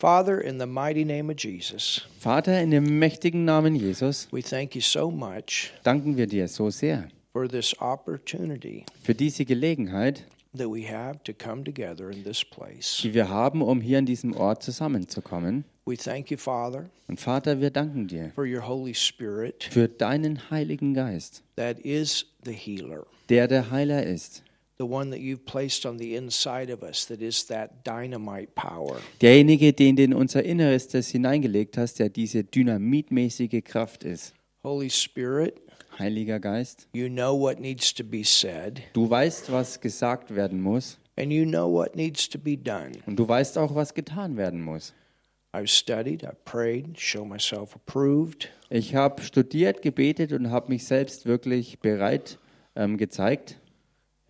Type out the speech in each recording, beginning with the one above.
Father, in the mighty name of Jesus, Vater, in dem mächtigen Namen Jesus we thank you so much danken wir dir so sehr for this opportunity für diese Gelegenheit, that we have to come together in this place. die wir haben, um hier an diesem Ort zusammenzukommen. We thank you, Father, Und Vater, wir danken dir for your Holy Spirit für deinen Heiligen Geist, that is the healer, der der Heiler ist, the one that you've placed on the inside of us that is that dynamite power. derjenige, den du in unser Innerestes hineingelegt hast, der diese dynamitmäßige Kraft ist. Holy Spirit, Heiliger Geist, you know what needs to be said, du weißt, was gesagt werden muss and you know what needs to be done. und du weißt auch, was getan werden muss. I've studied, I've prayed, show myself approved. Ich habe studiert, gebetet und habe mich selbst wirklich bereit ähm, gezeigt.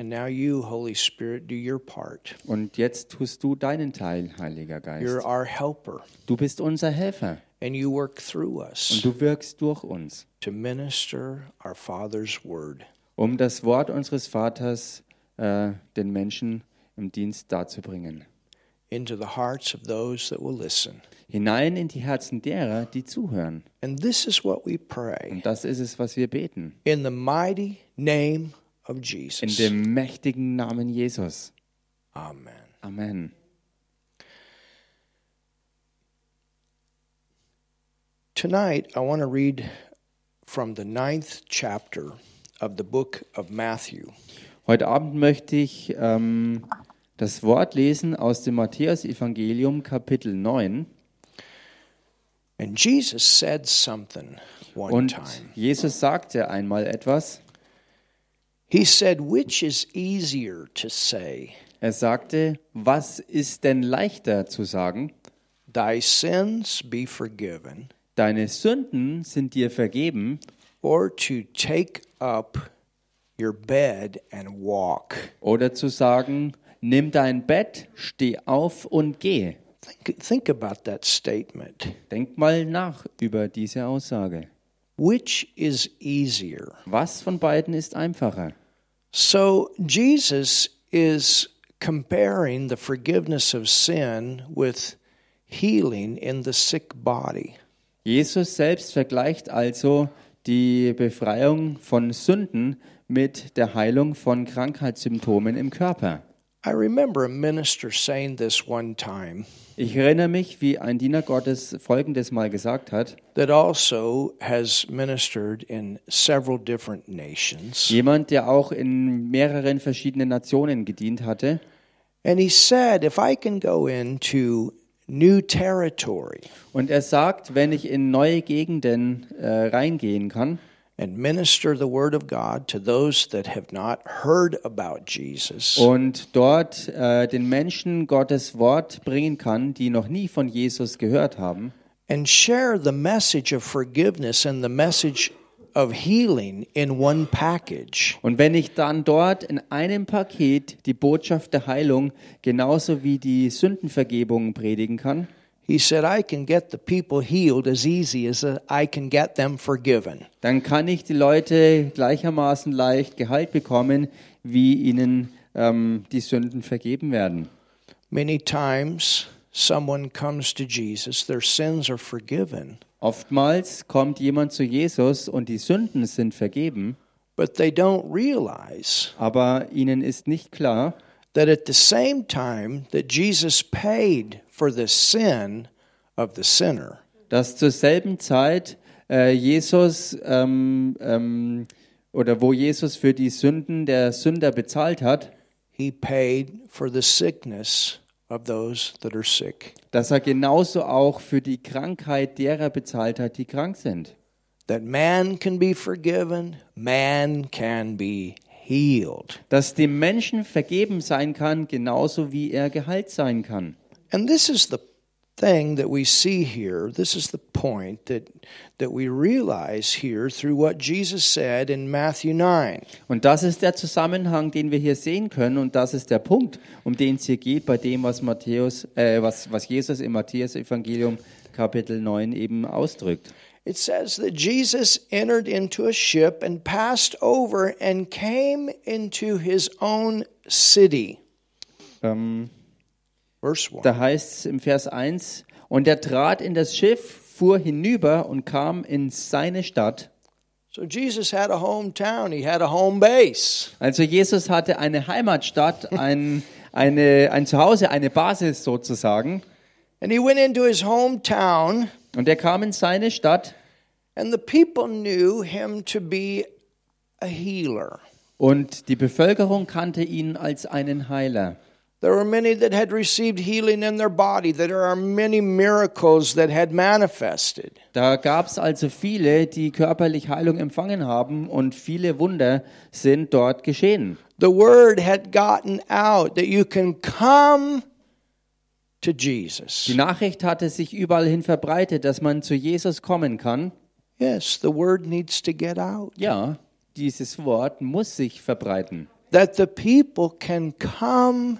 And now you, Holy Spirit, do your part. Und jetzt tust du deinen Teil, Heiliger Geist. You're our helper, Du bist unser Helfer and you work through und us du wirkst durch uns, to minister our Father's word. um das Wort unseres Vaters äh, den Menschen im Dienst darzubringen. into the hearts of those that will listen. Hinein in die Herzen derer, die zuhören. And this is what we pray Und das ist es, was wir beten. in the mighty name of In Jesus. dem mächtigen Namen Jesus. Amen. Amen. Tonight, I want to read from the ninth chapter of the book of Matthew. Heute Abend möchte ich ähm, das Wort lesen aus dem Matthäus-Evangelium, Kapitel 9. And Jesus said something one Und time. Jesus sagte einmal etwas. He said, Which is easier to say, Er sagte, was ist denn leichter zu sagen? Thy sins be forgiven, Deine Sünden sind dir vergeben or to take up your bed and walk? oder zu sagen, nimm dein Bett, steh auf und geh. Think, think about that statement. Denk mal nach über diese Aussage. Which is easier? Was von beiden ist einfacher? So, Jesus is comparing the forgiveness of sin with healing in the sick body. Jesus selbst vergleicht also die Befreiung von Sünden mit der Heilung von Krankheitssymptomen im Körper. I remember a minister saying this one time Ich erinnere mich, wie ein Diener Gottes Folgendes mal gesagt hat. that also has ministered in several different nations. Jemand, der auch in mehreren verschiedenen Nationen gedient hatte. And he said, if I can go into new territory Und er sagt, wenn ich in neue Gegenden äh, reingehen kann and minister the word of God to those that have not heard about Jesus, und dort äh, den Menschen Gottes Wort bringen kann, die noch nie von Jesus gehört haben, and share the message of forgiveness and the message of healing in one package, Und wenn ich dann dort in einem Paket die Botschaft der Heilung genauso wie die Sündenvergebung predigen kann, he said, I can get the people healed as easy as I can get them forgiven. dann kann ich die Leute gleichermaßen leicht Gehalt bekommen, wie ihnen ähm, die Sünden vergeben werden. Many times, someone comes to Jesus, their sins are forgiven, Oftmals kommt jemand zu Jesus und die Sünden sind vergeben, but they don't realize aber ihnen ist nicht klar, that at the same time that Jesus paid for the sin of the sinner, dass zur selben Zeit äh, Jesus ähm, ähm, oder wo Jesus für die Sünden der Sünder bezahlt hat, he paid for the sickness of those that are sick. dass er genauso auch für die Krankheit derer bezahlt hat, die krank sind. That man can be forgiven, man can be healed. Dass dem Menschen vergeben sein kann, genauso wie er geheilt sein kann. And this is the thing that we see here. This is the point that that we realize here through what Jesus said in Matthew 9. Und das ist der Zusammenhang, den wir hier sehen können, und das ist der Punkt, um den es hier geht, bei dem, was Matthäus, äh, was, was Jesus im Matthäus-Evangelium Kapitel 9 eben ausdrückt. It says that Jesus entered into a ship and passed over and came into his own city. Ähm, Verse 1. Da heißt es im Vers 1, Und er trat in das Schiff, fuhr hinüber und kam in seine Stadt. So Jesus had a hometown, he had a home base. Also Jesus hatte eine Heimatstadt, ein, eine, ein Zuhause, eine Basis sozusagen. And he went into his hometown, Und er kam in seine Stadt and the people knew him to be a healer. und die Bevölkerung kannte ihn als einen Heiler. There were many that had received healing in their body. That there are many miracles that had manifested. Da gab es also viele, die körperlich Heilung empfangen haben und viele Wunder sind dort geschehen. The word had gotten out that you can come to Jesus. Die Nachricht hatte sich überall hin verbreitet, dass man zu Jesus kommen kann. Yes, the word needs to get out. Ja, dieses Wort muss sich verbreiten, That the people can come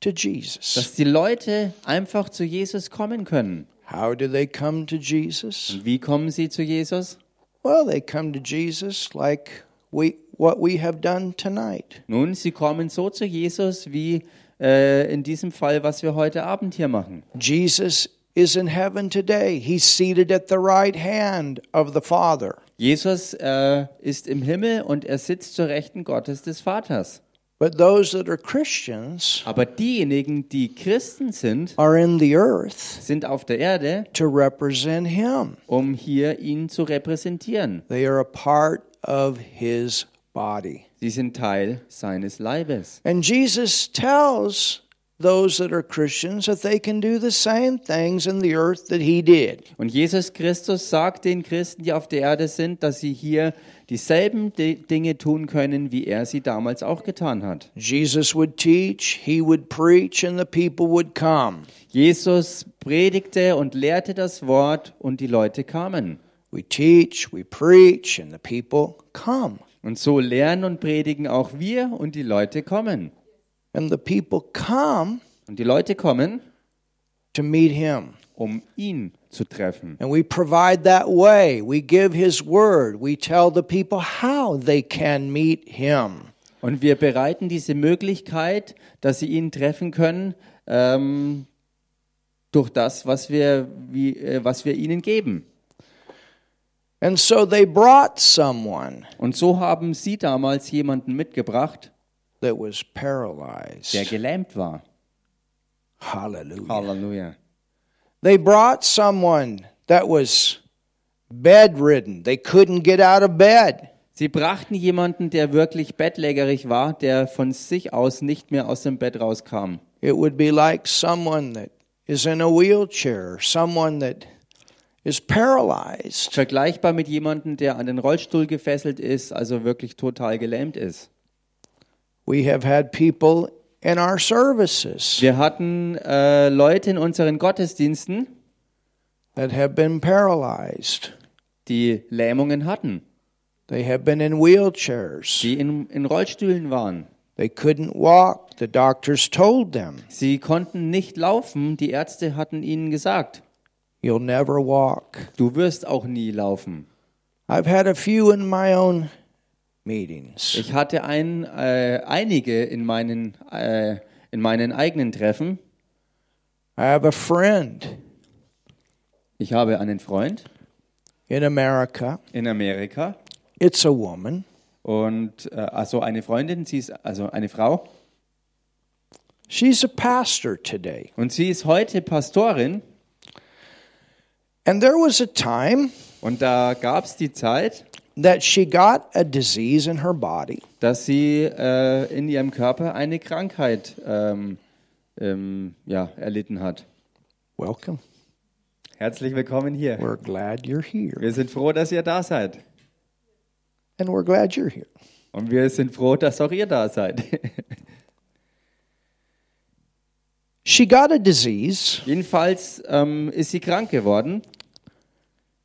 to Jesus. dass die Leute einfach zu Jesus kommen können. How do they come to Jesus? Und wie kommen sie zu Jesus? Well, they come to Jesus like we what we have done tonight. Nun, sie kommen so zu Jesus wie äh, in diesem Fall, was wir heute Abend hier machen. Jesus is in heaven today. He's seated at the right hand of the Father. Jesus äh, ist im Himmel und er sitzt zur Rechten Gottes des Vaters. But those that are Christians Aber diejenigen, die Christen sind, are in the earth sind auf der Erde, to represent him. um hier ihn zu repräsentieren. They are a part of his body. Sie sind Teil seines Leibes. And Jesus tells those that are Christians that they can do the same things in the earth that he did. Und Jesus Christus sagt den Christen, die auf der Erde sind, dass sie hier dieselben Di- Dinge tun können, wie er sie damals auch getan hat. Jesus would teach, he would preach, and the people would come. Jesus predigte und lehrte das Wort und die Leute kamen. We teach, we preach, and the people come. Und so lernen und predigen auch wir und die Leute kommen. And the people come Und die Leute kommen, to meet him. um ihn zu treffen. And we provide that way. We give his word. We tell the people how they can meet him. Und wir bereiten diese Möglichkeit, dass sie ihn treffen können, ähm, durch das, was wir, wie, äh, was wir ihnen geben. And so they brought someone Und so haben sie damals jemanden mitgebracht, that was der paralyzed. gelähmt war. Hallelujah. Halleluja. They brought someone that was bedridden. They couldn't get out of bed. Sie brachten jemanden, der wirklich bettlägerig war, der von sich aus nicht mehr aus dem Bett rauskam. It would be like someone that is in a wheelchair, someone that is paralyzed. Vergleichbar mit jemandem, der an den Rollstuhl gefesselt ist, also wirklich total gelähmt ist. We have had people in our services Wir hatten äh, Leute in unseren Gottesdiensten, that have been paralyzed. die Lähmungen hatten, They have been in wheelchairs. die in, in Rollstühlen waren. They couldn't walk. The doctors told them, Sie konnten nicht laufen, die Ärzte hatten ihnen gesagt, You'll never walk. du wirst auch nie laufen. I've had a few in my own meetings. Ich hatte ein, äh, einige in meinen, äh, in meinen eigenen Treffen. I have a friend Ich habe einen Freund in America. in Amerika It's a woman. und äh, also eine Freundin, sie ist also eine Frau She's a pastor today. und sie ist heute Pastorin And there was a time und da gab es die Zeit, that she got a disease in her body. dass sie äh, in ihrem Körper eine Krankheit ähm, ähm, ja, erlitten hat. Welcome. Herzlich willkommen hier. We're glad you're here. Wir sind froh, dass ihr da seid. And we're glad you're here. Und wir sind froh, dass auch ihr da seid. She got a disease. Jedenfalls ähm, ist sie krank geworden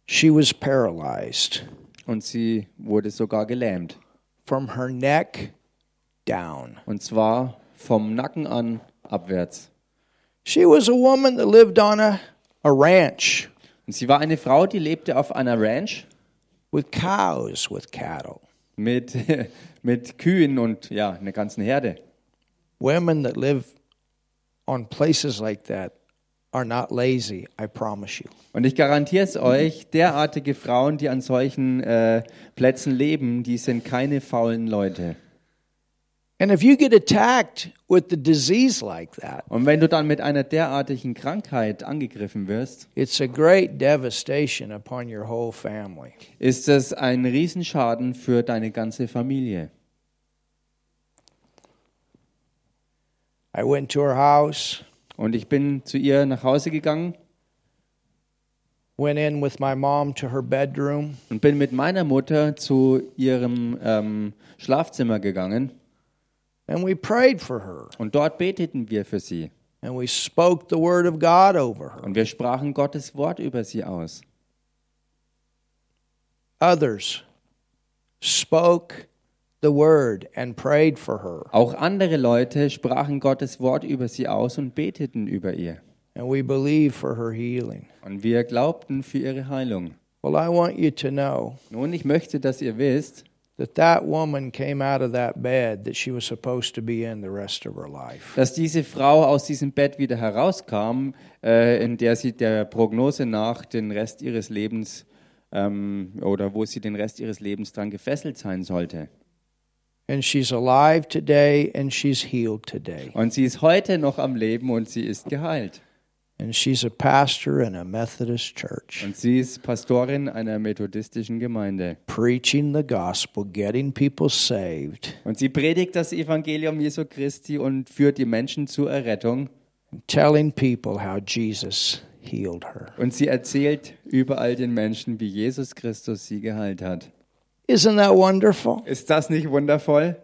She was paralyzed und sie wurde sogar gelähmt. from her neck down. Und zwar vom Nacken an abwärts. She was a woman that lived on a, a ranch Und sie war eine Frau, die lebte auf einer Ranch with cows, with cattle. mit, mit Kühen und ja, einer ganzen Herde. Women that live on places like that are not lazy, I promise you. Und ich garantiere es euch, derartige Frauen, die an solchen äh, Plätzen leben, die sind keine faulen Leute. And if you get attacked with the disease like that, Und wenn du dann mit einer derartigen Krankheit angegriffen wirst, it's a great devastation upon your whole family. ist es ein Riesenschaden für deine ganze Familie. I went to her house, Und ich bin zu ihr nach Hause gegangen went in with my mom to her bedroom, und bin mit meiner Mutter zu ihrem ähm, Schlafzimmer gegangen. and we prayed for her. Und dort beteten wir für sie. And we spoke the word of God over her. Und wir sprachen Gottes Wort über sie aus. Others spoke Auch andere Leute sprachen Gottes Wort über sie aus und beteten über ihr. And we believe for her healing. Und wir glaubten für ihre Heilung. Well, I want you to know Nun, ich möchte, dass ihr wisst, that that woman came out of that bed that she was supposed to be in the rest of her life. dass diese Frau aus diesem Bett wieder herauskam, äh, in der sie der Prognose nach den Rest ihres Lebens ähm, oder wo sie den Rest ihres Lebens dran gefesselt sein sollte. And she's alive today and she's healed today. Und sie ist heute noch am Leben und sie ist geheilt. And she's a pastor in a Methodist church, Und sie ist Pastorin einer methodistischen Gemeinde. preaching the gospel, getting people saved, Und sie predigt das Evangelium Jesu Christi und führt die Menschen zur Errettung. telling people how Jesus healed her. Und sie erzählt überall den Menschen, wie Jesus Christus sie geheilt hat. Isn't that wonderful? Ist das nicht wundervoll?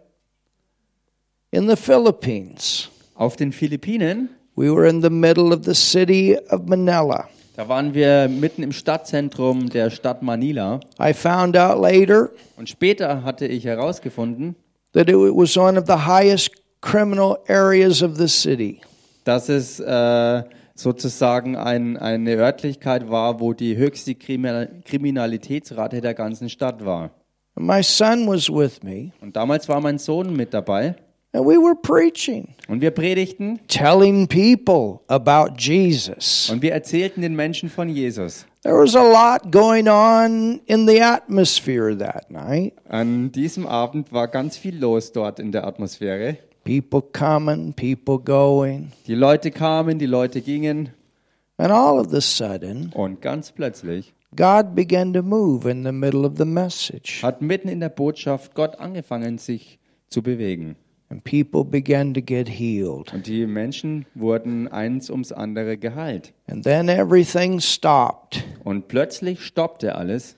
In the Philippines, Auf den Philippinen, we were in the middle of the city of Manila. da waren wir mitten im Stadtzentrum der Stadt Manila. I found out later Und später hatte ich herausgefunden, that it was one of the highest criminal areas of the city. dass es äh, sozusagen ein, eine Örtlichkeit war, wo die höchste Krimi- Kriminalitätsrate der ganzen Stadt war. My son was with me, Und damals war mein Sohn mit dabei and we were preaching, und wir predigten telling people about Jesus. und wir erzählten den Menschen von Jesus. There was a lot going on in the atmosphere that night. An diesem Abend war ganz viel los dort in der Atmosphäre. People coming, people going. Die Leute kamen, die Leute gingen And all of a sudden, und ganz plötzlich God began to move in the middle of the message. hat mitten in der Botschaft Gott angefangen, sich zu bewegen. And people began to get healed. Und die Menschen wurden eins ums andere geheilt. And then everything stopped. Und plötzlich stoppte alles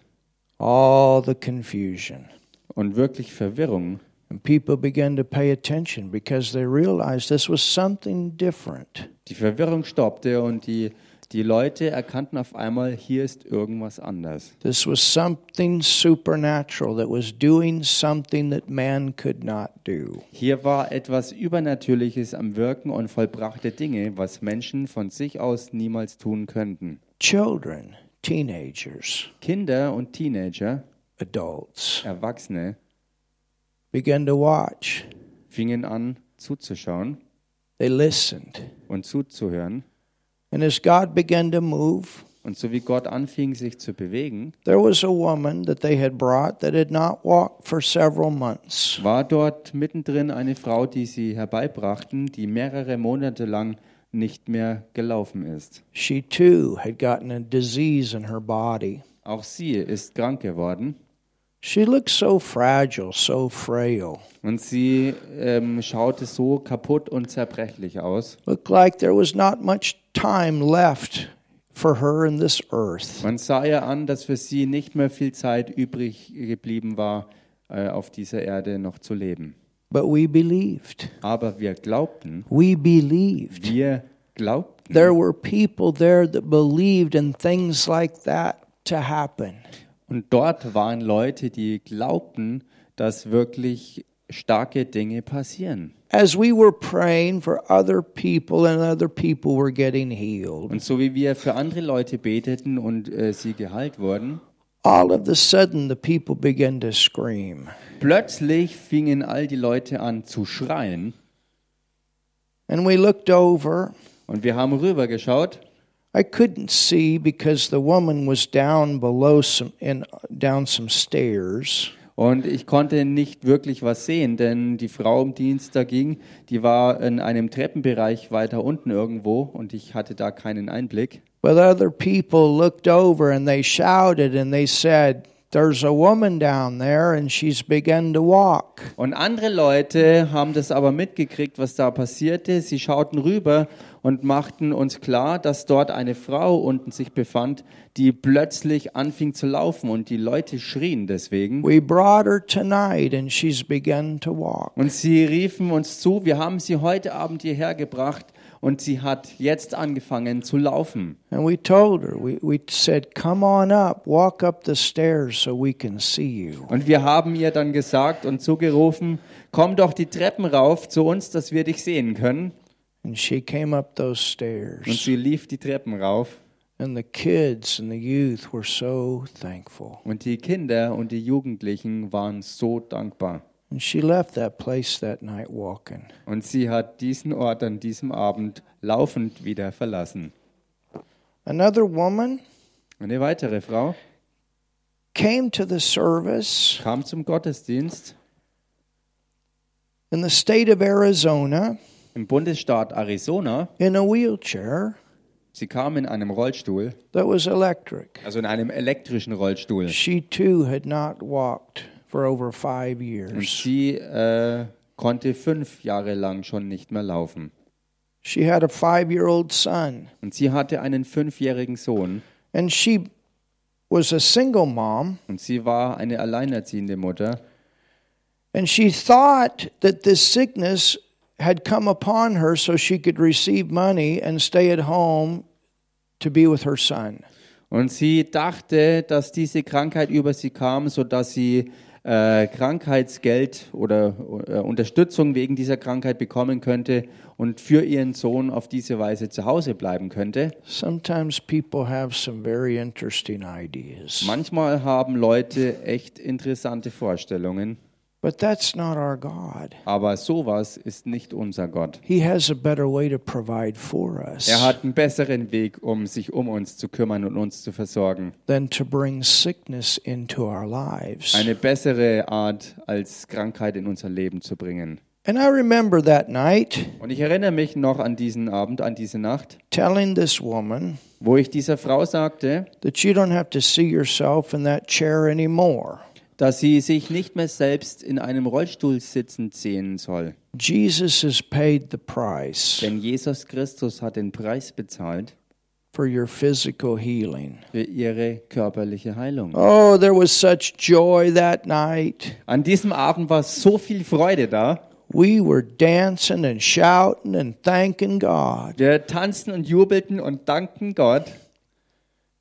All the confusion. und wirklich Verwirrung. And people began to pay attention because they realized this was something different. Die Verwirrung stoppte und die, die Leute erkannten auf einmal, hier ist irgendwas anders. This was something supernatural that was doing something that man could not do. Hier war etwas Übernatürliches am Wirken und vollbrachte Dinge, was Menschen von sich aus niemals tun könnten. Children, teenagers, Kinder und Teenager, adults Erwachsene began to watch. fingen an zuzuschauen They listened. und zuzuhören. And as God began to move, Und so wie Gott anfing, sich zu bewegen, there was a woman that they had brought that had not walked for several months. war dort mittendrin eine Frau, die sie herbeibrachten, die mehrere Monate lang nicht mehr gelaufen ist. She too had gotten a disease in her body. Auch sie ist krank geworden She looked so fragile, so frail. und sie ähm, schaute so kaputt und zerbrechlich aus. Looked like there was not much time left for her in this earth. Man sah ihr an, dass für sie nicht mehr viel Zeit übrig geblieben war, äh, auf dieser Erde noch zu leben. But we believed. Aber wir glaubten, We believed. wir glaubten, There were people there that believed in things like that to happen. Und dort waren Leute, die glaubten, dass wirklich starke Dinge passieren. As we were praying for other people and other people were getting healed, Und so wie wir für andere Leute beteten und äh, sie geheilt wurden, all of a sudden the people began to scream. plötzlich fingen all die Leute an zu schreien. And we looked over Und wir haben rübergeschaut I couldn't see because the woman was down below some in down some stairs. Und ich konnte nicht wirklich was sehen, denn die Frau, um die es da ging, die war in einem Treppenbereich weiter unten irgendwo und ich hatte da keinen Einblick. But other people looked over and they shouted and they said, There's a woman down there and she's begun to walk. Und andere Leute haben das aber mitgekriegt, was da passierte. Sie schauten rüber und machten uns klar, dass dort eine Frau unten sich befand, die plötzlich anfing zu laufen und die Leute schrien deswegen. We brought her tonight and she's begun to walk. Und sie riefen uns zu, wir haben sie heute Abend hierher gebracht und sie hat jetzt angefangen zu laufen. And we told her, we, we said, Come on up, walk up the stairs so we can see you. Und wir haben ihr dann gesagt und zugerufen, komm doch die Treppen rauf zu uns, dass wir dich sehen können. And she came up those Und stairs. sie lief die Treppen rauf. And the kids and the youth were so thankful. Und die Kinder und die Jugendlichen waren so dankbar. And she left that place that night walking. Und sie hat diesen Ort an diesem Abend laufend wieder verlassen. Another woman Eine weitere Frau came to the service kam zum Gottesdienst in the state of Arizona im Bundesstaat Arizona. in a wheelchair Sie kam in einem Rollstuhl, that was electric. also in einem elektrischen Rollstuhl. She too had not walked for over five Und years. sie äh, konnte fünf Jahre lang schon nicht mehr laufen. She had a five year old son, Und sie hatte einen fünfjährigen Sohn. and she was a single mom. Und sie war eine alleinerziehende Mutter. And she thought that this sickness had come upon her so she could receive money and stay at home to be with her son. Und sie dachte, dass diese Krankheit über sie kam, sodass sie äh, Krankheitsgeld oder äh, Unterstützung wegen dieser Krankheit bekommen könnte und für ihren Sohn auf diese Weise zu Hause bleiben könnte. Sometimes people have some very interesting ideas. Manchmal haben Leute echt interessante Vorstellungen, But that's not our God. aber sowas ist nicht unser Gott. He has a better way to provide for us Er hat einen besseren Weg, um sich um uns zu kümmern und uns zu versorgen. than to bring sickness into our lives. Eine bessere Art, als Krankheit in unser Leben zu bringen. And I remember that night Und ich erinnere mich noch an diesen Abend, an diese Nacht, telling this woman wo ich dieser Frau sagte, that you don't have to see yourself in that chair anymore. Dass sie sich nicht mehr selbst in einem Rollstuhl sitzend sehen soll. Jesus has paid the price Denn Jesus Christus hat den Preis bezahlt for your physical healing. für ihre körperliche Heilung. Oh, there was such joy that night. An diesem Abend war so viel Freude da. We were dancing and shouting and thanking God. Wir tanzten und jubelten und dankten Gott.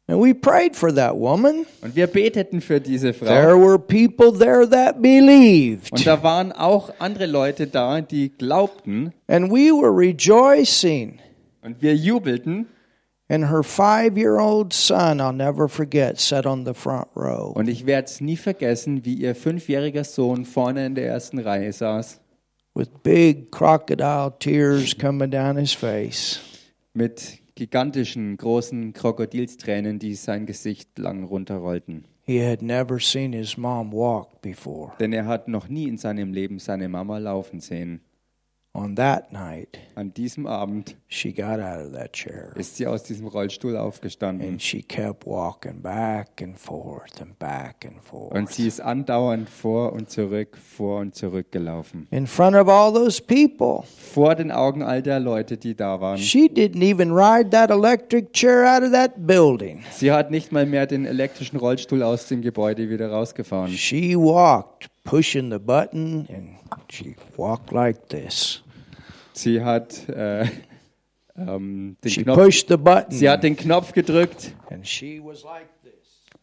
And we prayed for that woman. Und wir beteten für diese Frau. There were people there that believed. Und da waren auch andere Leute da, die glaubten. And we were rejoicing. Und wir jubelten. And her five year old son, I'll never forget, sat on the front row. Und ich werde es nie vergessen, wie ihr fünfjähriger Sohn vorne in der ersten Reihe saß. with big crocodile tears coming down his face. Mit gigantischen, großen Krokodilstränen, die sein Gesicht lang runterrollten. He had never seen his mom walk before. Denn er hat noch nie in seinem Leben seine Mama laufen sehen. On that night, An diesem Abend she got out of that chair ist sie aus diesem Rollstuhl aufgestanden. and she kept walking back and forth and back and forth. Und sie ist andauernd vor und zurück, vor und zurück gelaufen. In front of all those people. Vor den Augen all der Leute, die da waren. She didn't even ride that electric chair out of that building. Sie hat nicht mal mehr den elektrischen Rollstuhl aus dem Gebäude wieder rausgefahren. She walked, pushing the button, and she walked like this. Sie hat äh, ähm, den She Knopf pushed the button, Sie hat den Knopf gedrückt and she was like this.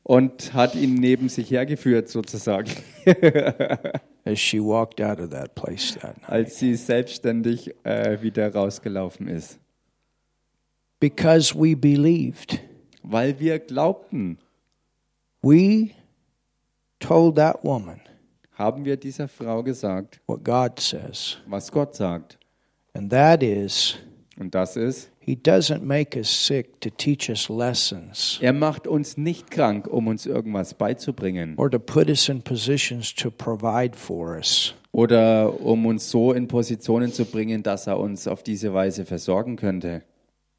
und hat ihn neben sich hergeführt, sozusagen, as she walked out of that place that night. als sie selbstständig äh, wieder rausgelaufen ist. Because we believed. Weil wir glaubten, We told that woman haben wir dieser Frau gesagt, what God says, was Gott sagt. and that is Und das ist, He doesn't make us sick to teach us lessons er macht uns nicht krank, um uns irgendwas beizubringen or to put us in positions to provide for us. oder um uns so in Positionen zu bringen, dass er uns auf diese Weise versorgen könnte.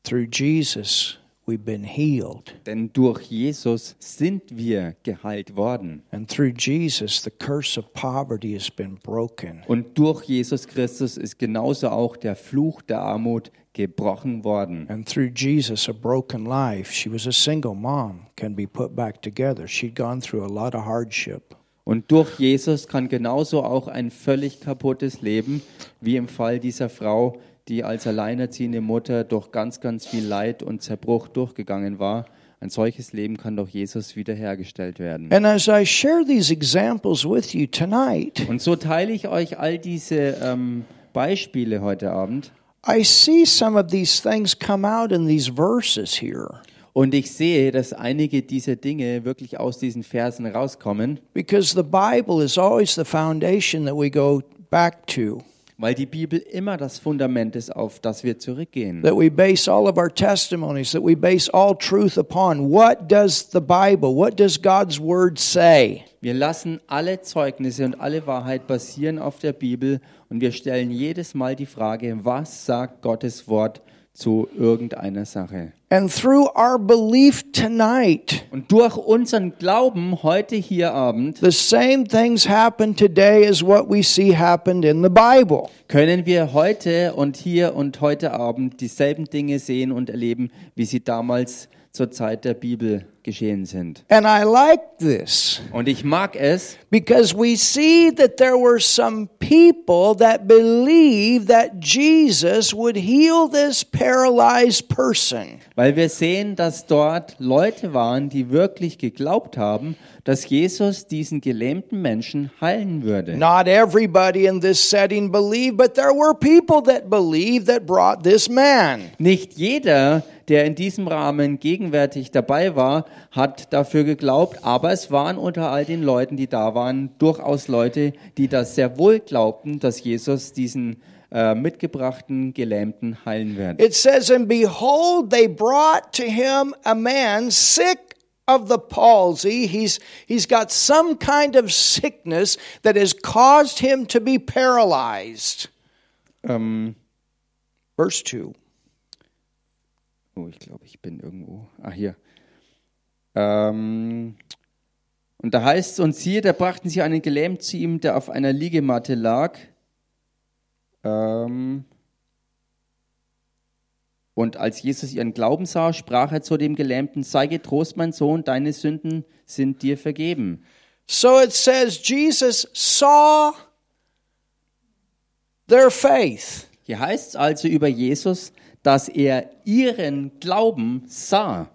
Through Jesus, we've been healed. Denn durch Jesus sind wir geheilt worden. And through Jesus, the curse of poverty has been broken. Und durch Jesus Christus ist genauso auch der Fluch der Armut gebrochen worden. And through Jesus, a broken life, she was a single mom, can be put back together. She'd gone through a lot of hardship. Und durch Jesus kann genauso auch ein völlig kaputtes Leben, wie im Fall dieser Frau, die als alleinerziehende Mutter durch ganz, ganz viel Leid und Zerbruch durchgegangen war, ein solches Leben kann durch Jesus wiederhergestellt werden. And as I share these examples with you tonight, Und so teile ich euch all diese ähm, Beispiele heute Abend. I see some of these things come out in these verses here. Und ich sehe, dass einige dieser Dinge wirklich aus diesen Versen rauskommen, Because the Bible is always the foundation that we go back to, weil die Bibel immer das Fundament ist, auf das wir zurückgehen. that we base all of our testimonies, that we base all truth upon. What does the Bible, what does God's Word say? Wir lassen alle Zeugnisse und alle Wahrheit basieren auf der Bibel und wir stellen jedes Mal die Frage, was sagt Gottes Wort zu irgendeiner Sache? And through our belief tonight, Und durch unseren Glauben heute hier Abend the same things happen today as what we see happened in the Bible. können wir heute und hier und heute Abend dieselben Dinge sehen und erleben, wie sie damals zur Zeit der Bibel geschehen sind. And I like this Und ich mag es, because we see that there were some people that believed that Jesus would heal this paralyzed person. weil wir sehen, dass dort Leute waren, die wirklich geglaubt haben, dass Jesus diesen gelähmten Menschen heilen würde. Not everybody in this setting believed, but there were people that believed that brought this man. Nicht jeder, der in diesem Rahmen gegenwärtig dabei war, hat dafür geglaubt, aber es waren unter all den Leuten, die da waren, durchaus Leute, die das sehr wohl glaubten, dass Jesus diesen äh, mitgebrachten Gelähmten heilen wird. It says, And behold, they brought to him a man sick of the palsy. He's, he's got some kind of sickness that has caused him to be paralyzed. Ähm, Verse 2. oh, ich glaube, ich bin irgendwo. Ah, hier. Ähm, und da heißt es, und siehe, da brachten sie einen Gelähmt zu ihm, der auf einer Liegematte lag. Ähm, und als Jesus ihren Glauben sah, sprach er zu dem Gelähmten, sei getrost, mein Sohn, deine Sünden sind dir vergeben. So it says, Jesus saw their faith. Hier heißt es also über Jesus, dass er ihren Glauben sah.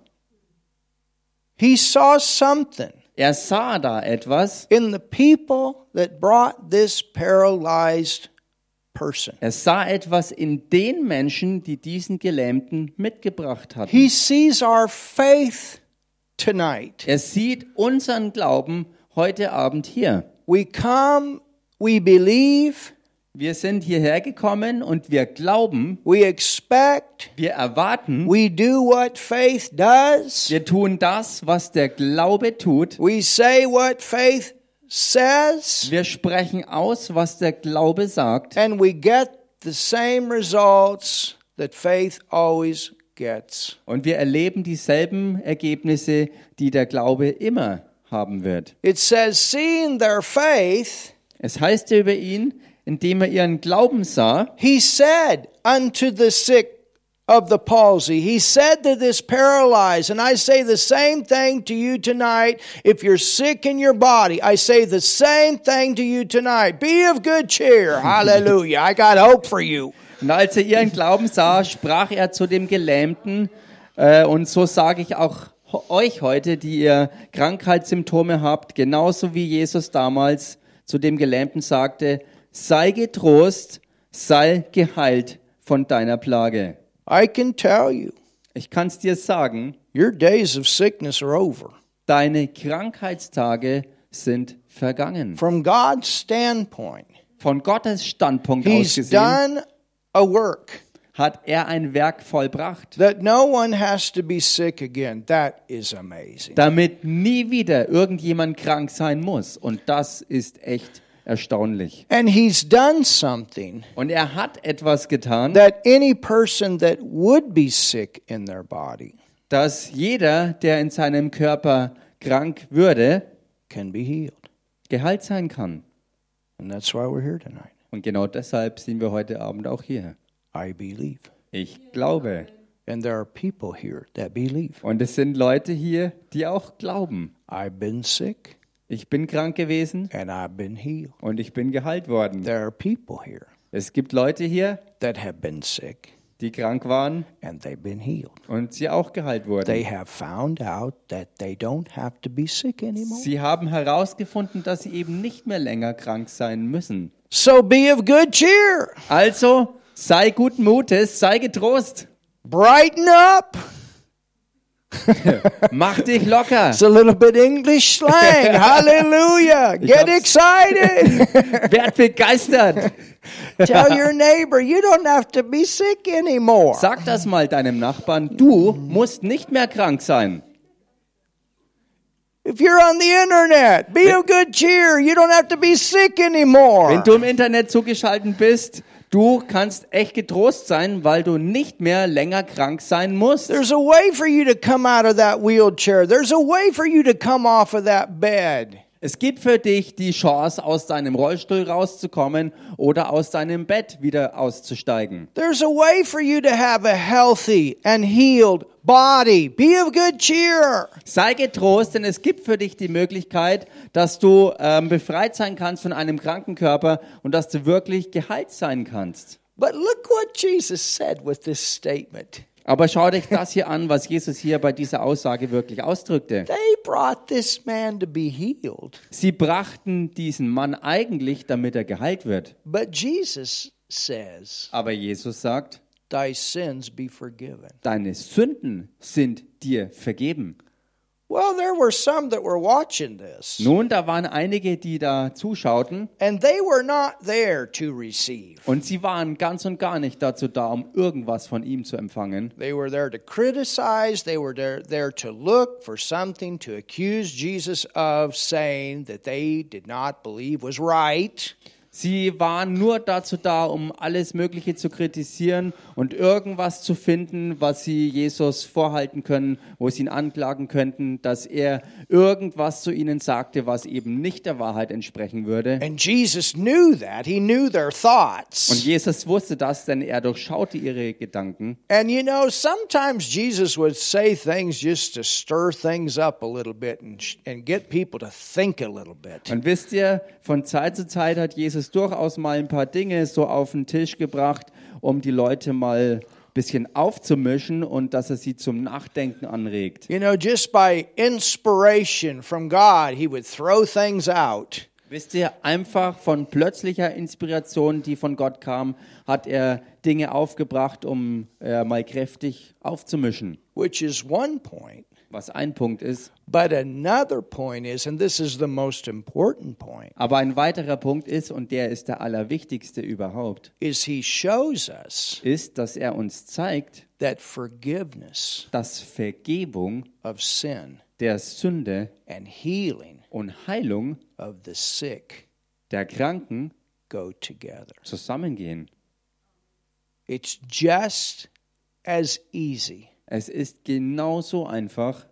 He saw something Er sah da etwas, in the people that brought this paralyzed person. er sah etwas in den Menschen, die diesen Gelähmten mitgebracht hatten. He sees our faith tonight. Er sieht unseren Glauben heute Abend hier. We come, we believe, Wir sind hierher gekommen und wir glauben, we expect, wir erwarten, we do what faith does, wir tun das, was der Glaube tut. we say what faith says, Wir sprechen aus, was der Glaube sagt. and we get the same results that faith always gets. Und wir erleben dieselben Ergebnisse, die der Glaube immer haben wird. It says, seeing their faith, Es heißt über ihn, indem er ihren Glauben sah, he said unto the sick of the palsy, he said to this paralyzed, and I say the same thing to you tonight. If you're sick in your body, I say the same thing to you tonight. Be of good cheer. Hallelujah. I got hope for you. Und als er ihren Glauben sah, sprach er zu dem Gelähmten, äh, und so sage ich auch euch heute, die ihr Krankheitssymptome habt, genauso wie Jesus damals zu dem Gelähmten sagte, sei getrost, sei geheilt von deiner Plage. I can tell you, Ich kann es dir sagen, your days of sickness are over. deine Krankheitstage sind vergangen. From God's standpoint, Von Gottes Standpunkt aus He's gesehen done a work. hat er ein Werk vollbracht, that no one has to be sick again. That is amazing. damit nie wieder irgendjemand krank sein muss. Und das ist echt erstaunlich. And he's done something Und er hat etwas getan, that any person that would be sick in their body dass jeder, der in seinem Körper krank würde, can be healed. geheilt sein kann. And that's why we're here tonight. Und genau deshalb sind wir heute Abend auch hier. I believe. Ich glaube. And there are people here that believe. Und es sind Leute hier, die auch glauben. I've been sick Ich bin krank gewesen and I've been healed. und ich bin geheilt worden. There are people here Es gibt Leute hier, that have been sick die krank waren and they've been healed. und sie auch geheilt They wurden. have found out that they don't have to be sick anymore. Sie haben herausgefunden, dass sie eben nicht mehr länger krank sein müssen. So be of good cheer. Also sei guten Mutes, sei getrost, Brighten up. mach dich locker, It's a little bit English slang. Hallelujah. Get excited. werd begeistert. Tell your neighbor you don't have to be sick anymore. Sag das mal deinem Nachbarn, du musst nicht mehr krank sein. If you're on the internet, be of good cheer. You don't have to be sick anymore. Wenn du im Internet zugeschaltet bist, du kannst echt getrost sein, weil du nicht mehr länger krank sein musst. There's a way for you to come out of that wheelchair. There's a way for you to come off of that bed. Es gibt für dich die Chance, aus deinem Rollstuhl rauszukommen oder aus deinem Bett wieder auszusteigen. There's a way for you to have a healthy and healed body. Be of good cheer. Sei getrost, denn es gibt für dich die Möglichkeit, dass du ähm, befreit sein kannst von einem kranken Körper und dass du wirklich geheilt sein kannst. But look what Jesus said with this statement. Aber schau dich das hier an, was Jesus hier bei dieser Aussage wirklich ausdrückte. They brought this man to be healed. Sie brachten diesen Mann eigentlich, damit er geheilt wird. But Jesus says, Aber Jesus sagt, deine Sünden sind dir vergeben. Well, there were some that were watching this, Nun, da waren einige, die da zuschauten and they were not there to receive. und sie waren ganz und gar nicht dazu da, um irgendwas von ihm zu empfangen. They were there to criticize, they were there, there to look for something to accuse Jesus of saying that they did not believe was right. Sie waren nur dazu da, um alles Mögliche zu kritisieren und irgendwas zu finden, was sie Jesus vorhalten können, wo sie ihn anklagen könnten, dass er irgendwas zu ihnen sagte, was eben nicht der Wahrheit entsprechen würde. And Jesus knew that. He knew their Und. Jesus wusste das, denn er durchschaute ihre Gedanken. And you know, sometimes Jesus would say things just to stir things up a little bit and, and get people to think a little bit. Und wisst ihr, von Zeit zu Zeit hat Jesus durchaus mal ein paar Dinge so auf den Tisch gebracht, um die Leute mal ein bisschen aufzumischen und dass er sie zum Nachdenken anregt. You know, just by inspiration from God, he would throw things out. Wisst ihr, einfach von plötzlicher Inspiration, die von Gott kam, hat er Dinge aufgebracht, um äh, mal kräftig aufzumischen. which is one point. Was ein Punkt ist. But another point is, and this is the most important point, Aber ein weiterer Punkt ist, und der ist der allerwichtigste überhaupt, is he shows us ist, dass er uns zeigt, that forgiveness dass Vergebung of sin der Sünde and healing und Heilung of the sick der Kranken go together. zusammengehen. It's just as easy Es ist genauso einfach,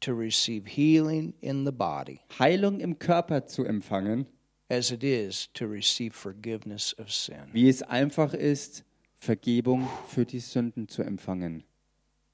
to receive healing in the body Heilung im Körper zu empfangen, as it is to receive forgiveness of sin. wie es einfach ist, Vergebung für die Sünden zu empfangen.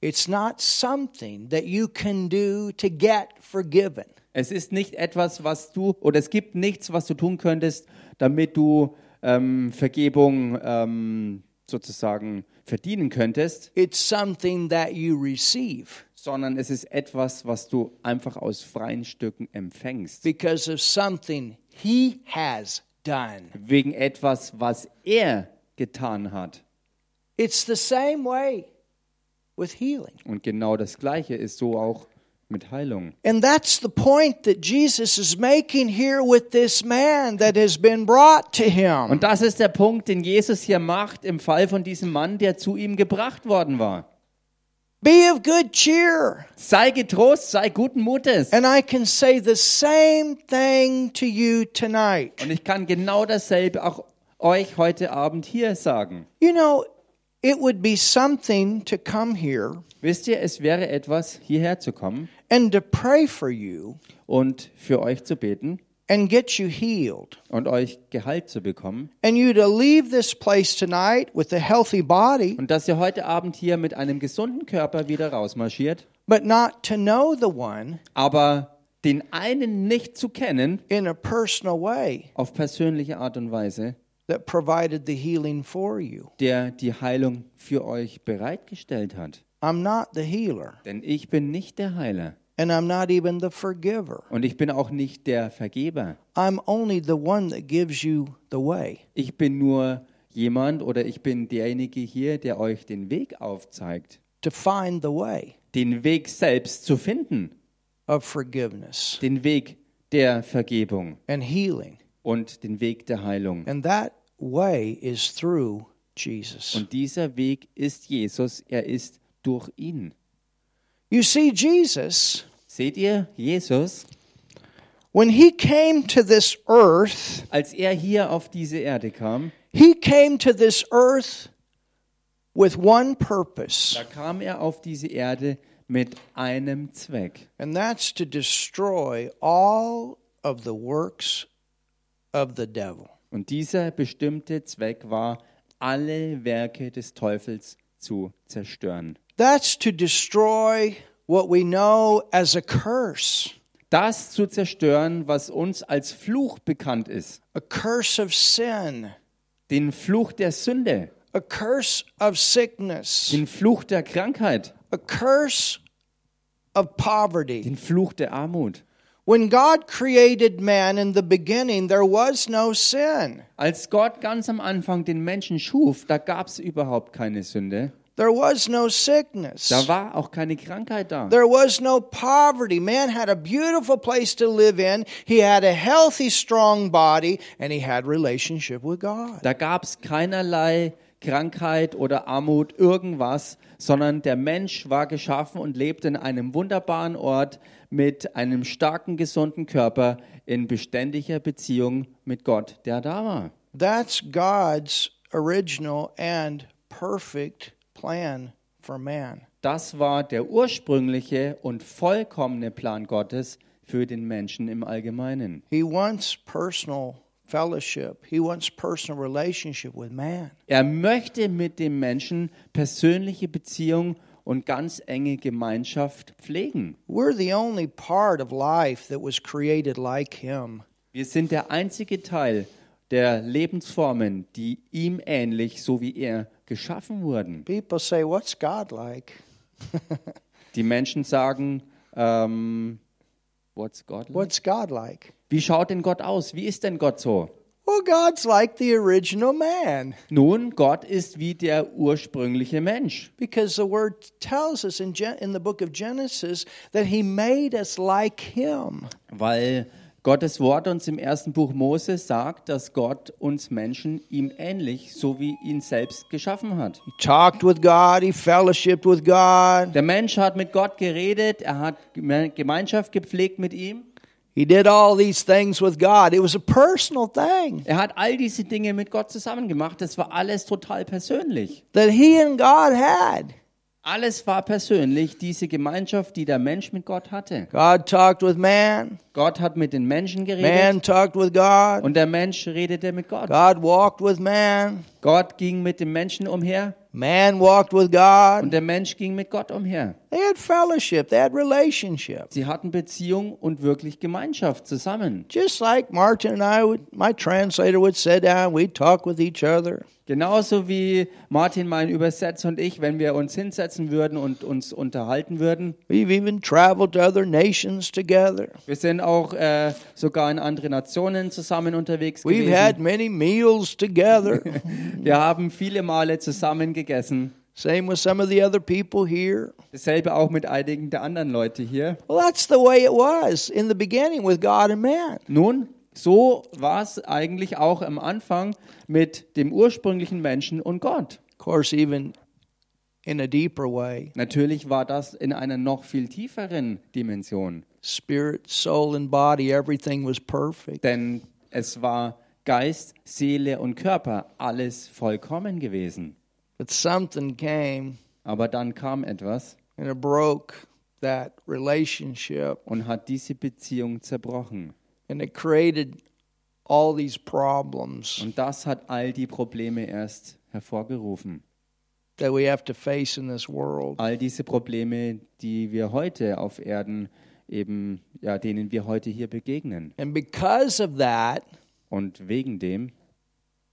It's not something that you can do to get forgiven. Es ist nicht etwas, was du, oder es gibt nichts, was du tun könntest, damit du ähm, Vergebung ähm, sozusagen verdienen könntest, It's something that you receive sondern es ist etwas, was du einfach aus freien Stücken empfängst. because of something he has done. Wegen etwas, was er getan hat. It's the same way with healing. Und genau das Gleiche ist so auch mit Heilung. And that's the point that Jesus is making here with this man that has been brought to him. Und das ist der Punkt, den Jesus hier macht im Fall von diesem Mann, der zu ihm gebracht worden war. Be of good cheer. Sei getrost, sei guten Mutes. And I can say the same thing to you tonight. Und ich kann genau dasselbe auch euch heute Abend hier sagen. You know, it would be something to come here Wisst ihr, es wäre etwas, hierher zu kommen and to pray for you und für euch zu beten and get you healed. und euch Gehalt zu bekommen. And you to leave this place tonight with a healthy body, und dass ihr heute Abend hier mit einem gesunden Körper wieder rausmarschiert, but not to know the one aber den einen nicht zu kennen in a personal way. auf persönliche Art und Weise, that provided the healing for you. der die Heilung für euch bereitgestellt hat. I'm not the healer, Denn ich bin nicht der Heiler and I'm not even the forgiver. und ich bin auch nicht der Vergeber. I'm only the one that gives you the way. Ich bin nur jemand oder ich bin derjenige hier, der euch den Weg aufzeigt, to find the way den Weg selbst zu finden, of forgiveness den Weg der Vergebung and healing. Und den Weg der Heilung. And that way is through Jesus. Und dieser Weg ist Jesus, er ist durch ihn. You see, Jesus, Seht ihr, Jesus, when he came to this earth, als er hier auf diese Erde kam, he came to this earth with one purpose, da kam er auf diese Erde mit einem Zweck. and that's to destroy all of the works of the devil. Und dieser bestimmte Zweck war, alle Werke des Teufels zu zerstören. That's to destroy what we know as a curse, Das zu zerstören, was uns als Fluch bekannt ist. a curse of sin, Den Fluch der Sünde, a curse of sickness, den Fluch der Krankheit, a curse of poverty. den Fluch der Armut. When God created man in the beginning, there was no sin. Als Gott ganz am Anfang den Menschen schuf, da gab es überhaupt keine Sünde. There was no sickness. Da war auch keine Krankheit da. There was no poverty. Man had a beautiful place to live in. He had a healthy, strong body, and he had relationship with God. Da gab es keinerlei Krankheit oder Armut, irgendwas, sondern der Mensch war geschaffen und lebte in einem wunderbaren Ort mit einem starken, gesunden Körper in beständiger Beziehung mit Gott, der da war. That's God's original and perfect plan for man. Das war der ursprüngliche und vollkommene Plan Gottes für den Menschen im Allgemeinen. He wants personal fellowship. He wants personal relationship with man. Er möchte mit dem Menschen persönliche Beziehung und ganz enge Gemeinschaft pflegen. We're the only part of life that was created like him. Wir sind der einzige Teil der Lebensformen, die ihm ähnlich, so wie er, geschaffen wurden. People say, What's God like? Die Menschen sagen, ähm, what's God like? What's God like? Wie schaut denn Gott aus? Wie ist denn Gott so? Well, God's like the original man Nun, Gott ist wie der ursprüngliche Mensch. because the word tells us in, Gen- in the book of Genesis that he made us like him. Weil Gottes Wort uns im ersten Buch Mose sagt, dass Gott uns Menschen ihm ähnlich, so wie ihn selbst geschaffen hat. He talked with God, he fellowshiped with God, Der Mensch hat mit Gott geredet, er hat Geme- Gemeinschaft gepflegt mit ihm, he did all these things with God. It was a personal thing er hat all diese Dinge mit Gott zusammen gemacht. Das war alles total persönlich. that he and God had. Alles war persönlich, diese Gemeinschaft, die der Mensch mit Gott hatte. God talked with man, Gott hat mit den Menschen geredet man talked with God, und der Mensch redete mit Gott. God walked with man, Gott ging mit dem Menschen umher man walked with und God. der Mensch ging mit Gott umher. They had fellowship, they had relationship. Sie hatten Beziehung und wirklich Gemeinschaft zusammen. Just like Martin and I would, my translator would sit down, we'd talk with each other. Genauso wie Martin, mein Übersetzer und ich, wenn wir uns hinsetzen würden und uns unterhalten würden. We've even traveled to other nations together. Wir sind auch äh, sogar in andere Nationen zusammen unterwegs We've had gewesen. many meals together. Wir haben viele Male zusammen gegessen. Same with some of the other people here. Dasselbe auch mit einigen der anderen Leute hier. Well, that's the way it was in the beginning with God and man. Nun, so war es eigentlich auch am Anfang mit dem ursprünglichen Menschen und Gott. Of course, even in a deeper way. Natürlich war das in einer noch viel tieferen Dimension, Spirit, soul, and body, everything was perfect. denn es war Geist, Seele und Körper alles vollkommen gewesen. But something came Aber dann kam etwas and it broke that relationship und hat diese Beziehung zerbrochen. And it created all these problems Und das hat all die Probleme erst hervorgerufen. that we have to face in this world. All diese Probleme, die wir heute auf Erden eben, ja, denen wir heute hier begegnen. And because of that, Und wegen dem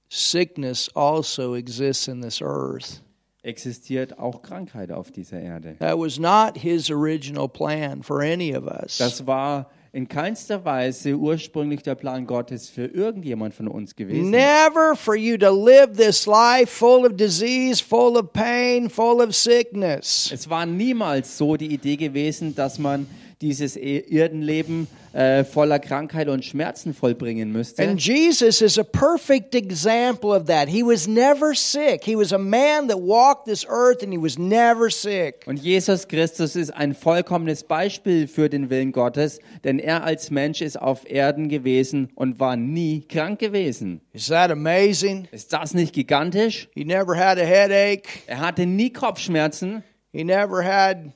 sickness also exists in this earth. existiert auch Krankheit auf dieser Erde. That was not his original plan for any of us. Das war in keinster Weise ursprünglich der Plan Gottes für irgendjemand von uns gewesen. Never for you to live this life full of disease, full of pain, full of sickness. Es war niemals so die Idee gewesen, dass man dieses Erdenleben äh, voller Krankheit und Schmerzen vollbringen müsste. And Jesus is a perfect example of that. He was never sick. He was a man that walked this earth and he was never sick. Und Jesus Christus ist ein vollkommenes Beispiel für den Willen Gottes, denn er als Mensch ist auf Erden gewesen und war nie krank gewesen. Is that amazing? Ist das nicht gigantisch? He never had a headache. Er hatte nie Kopfschmerzen, He never had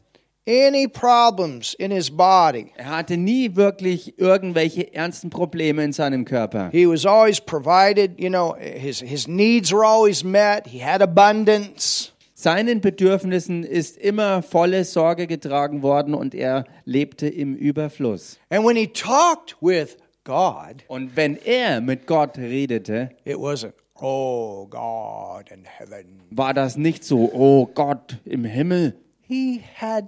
any problems in his body. er hatte nie wirklich irgendwelche ernsten Probleme in seinem Körper. He was always provided, you know, his, his needs were always met. He had abundance. Seinen Bedürfnissen ist immer volle Sorge getragen worden und er lebte im Überfluss. And when he talked with God, Und wenn er mit Gott redete, it wasn't, oh, God in heaven. war das nicht so, oh Gott im Himmel. He had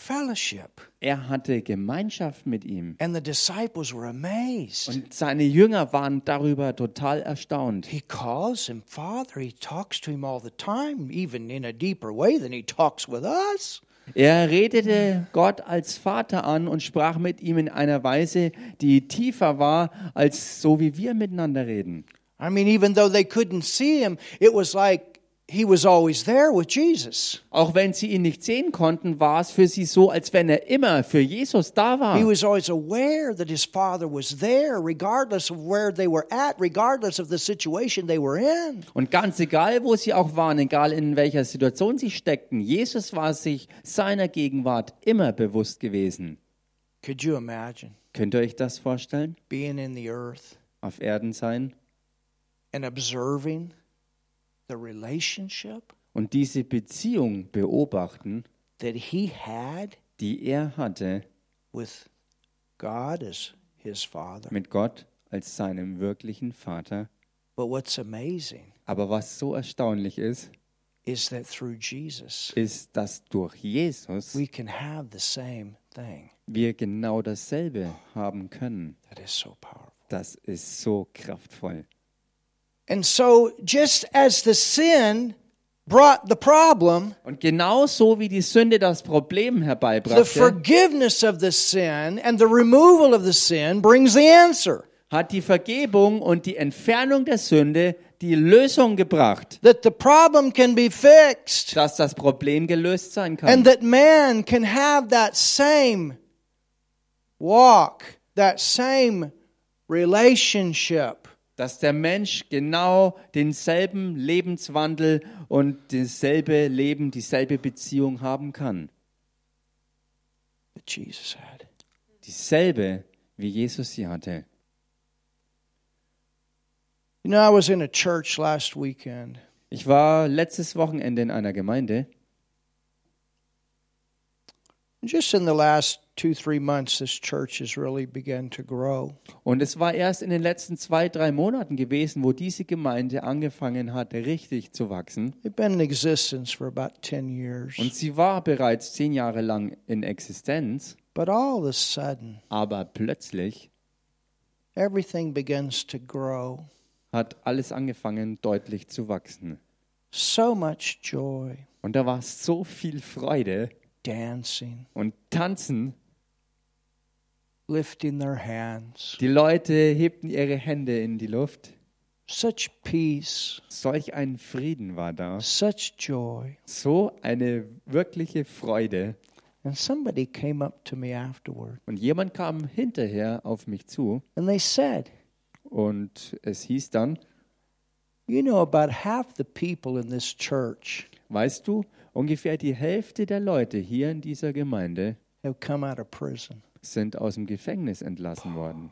fellowship. Er hatte Gemeinschaft mit ihm. And the disciples were amazed. Und seine Jünger waren darüber total erstaunt. He calls him Father. He talks to him all the time, even in a deeper way than he talks with us. Er redete Gott als Vater an und sprach mit ihm in einer Weise, die tiefer war, als so wie wir miteinander reden. I mean, even though they couldn't see him, it was like he was always there with Jesus. Auch wenn sie ihn nicht sehen konnten, war es für sie so, als wenn er immer für Jesus da He war. was always aware that his father was there, regardless of where they were at, regardless of the situation they were in. Und ganz egal, wo sie auch waren, egal in welcher Situation sie steckten, Jesus war sich seiner Gegenwart immer bewusst gewesen. Could you imagine Könnt ihr euch das vorstellen? being in the earth Auf Erden sein and observing und diese Beziehung beobachten, that he had die er hatte with God as his father? mit Gott als seinem wirklichen Vater. But what's amazing Aber was so erstaunlich ist, is that through Jesus, ist, dass durch Jesus we can have the same thing. wir genau dasselbe haben können. That is so powerful. Das ist so kraftvoll. And so, just as the sin brought the problem, Und genauso wie die Sünde das Problem herbeibrachte, the forgiveness of the sin and the removal of the sin brings the answer. hat die Vergebung und die Entfernung der Sünde die Lösung gebracht, That the problem can be fixed dass das Problem gelöst sein kann. and that man can have that same walk, that same relationship dass der Mensch genau denselben Lebenswandel und dasselbe Leben, dieselbe Beziehung haben kann. Dieselbe, wie Jesus sie hatte. You know, I was in a church last weekend. Ich war letztes Wochenende in einer Gemeinde Just in the last two, three months, this church has really begun to grow. und es war erst in den letzten zwei, drei Monaten gewesen, wo diese Gemeinde angefangen hat, richtig zu wachsen. They've been in existence for about 10 years. Und sie war bereits zehn Jahre lang in Existenz, But all of a sudden, aber plötzlich everything begins to grow. hat alles angefangen, deutlich zu wachsen. So much joy, Und da war so viel Freude dancing, und Tanzen. Lifting their hands. Die Leute hebten ihre Hände in die Luft. Such peace, Solch ein Frieden war da. such joy. So eine wirkliche Freude. And somebody came up to me afterward Und jemand kam hinterher auf mich zu and they said, und es hieß dann, You know, about half the people in this church weißt du, ungefähr die Hälfte der Leute hier in dieser Gemeinde have come out of prison. Sind aus dem Gefängnis entlassen worden.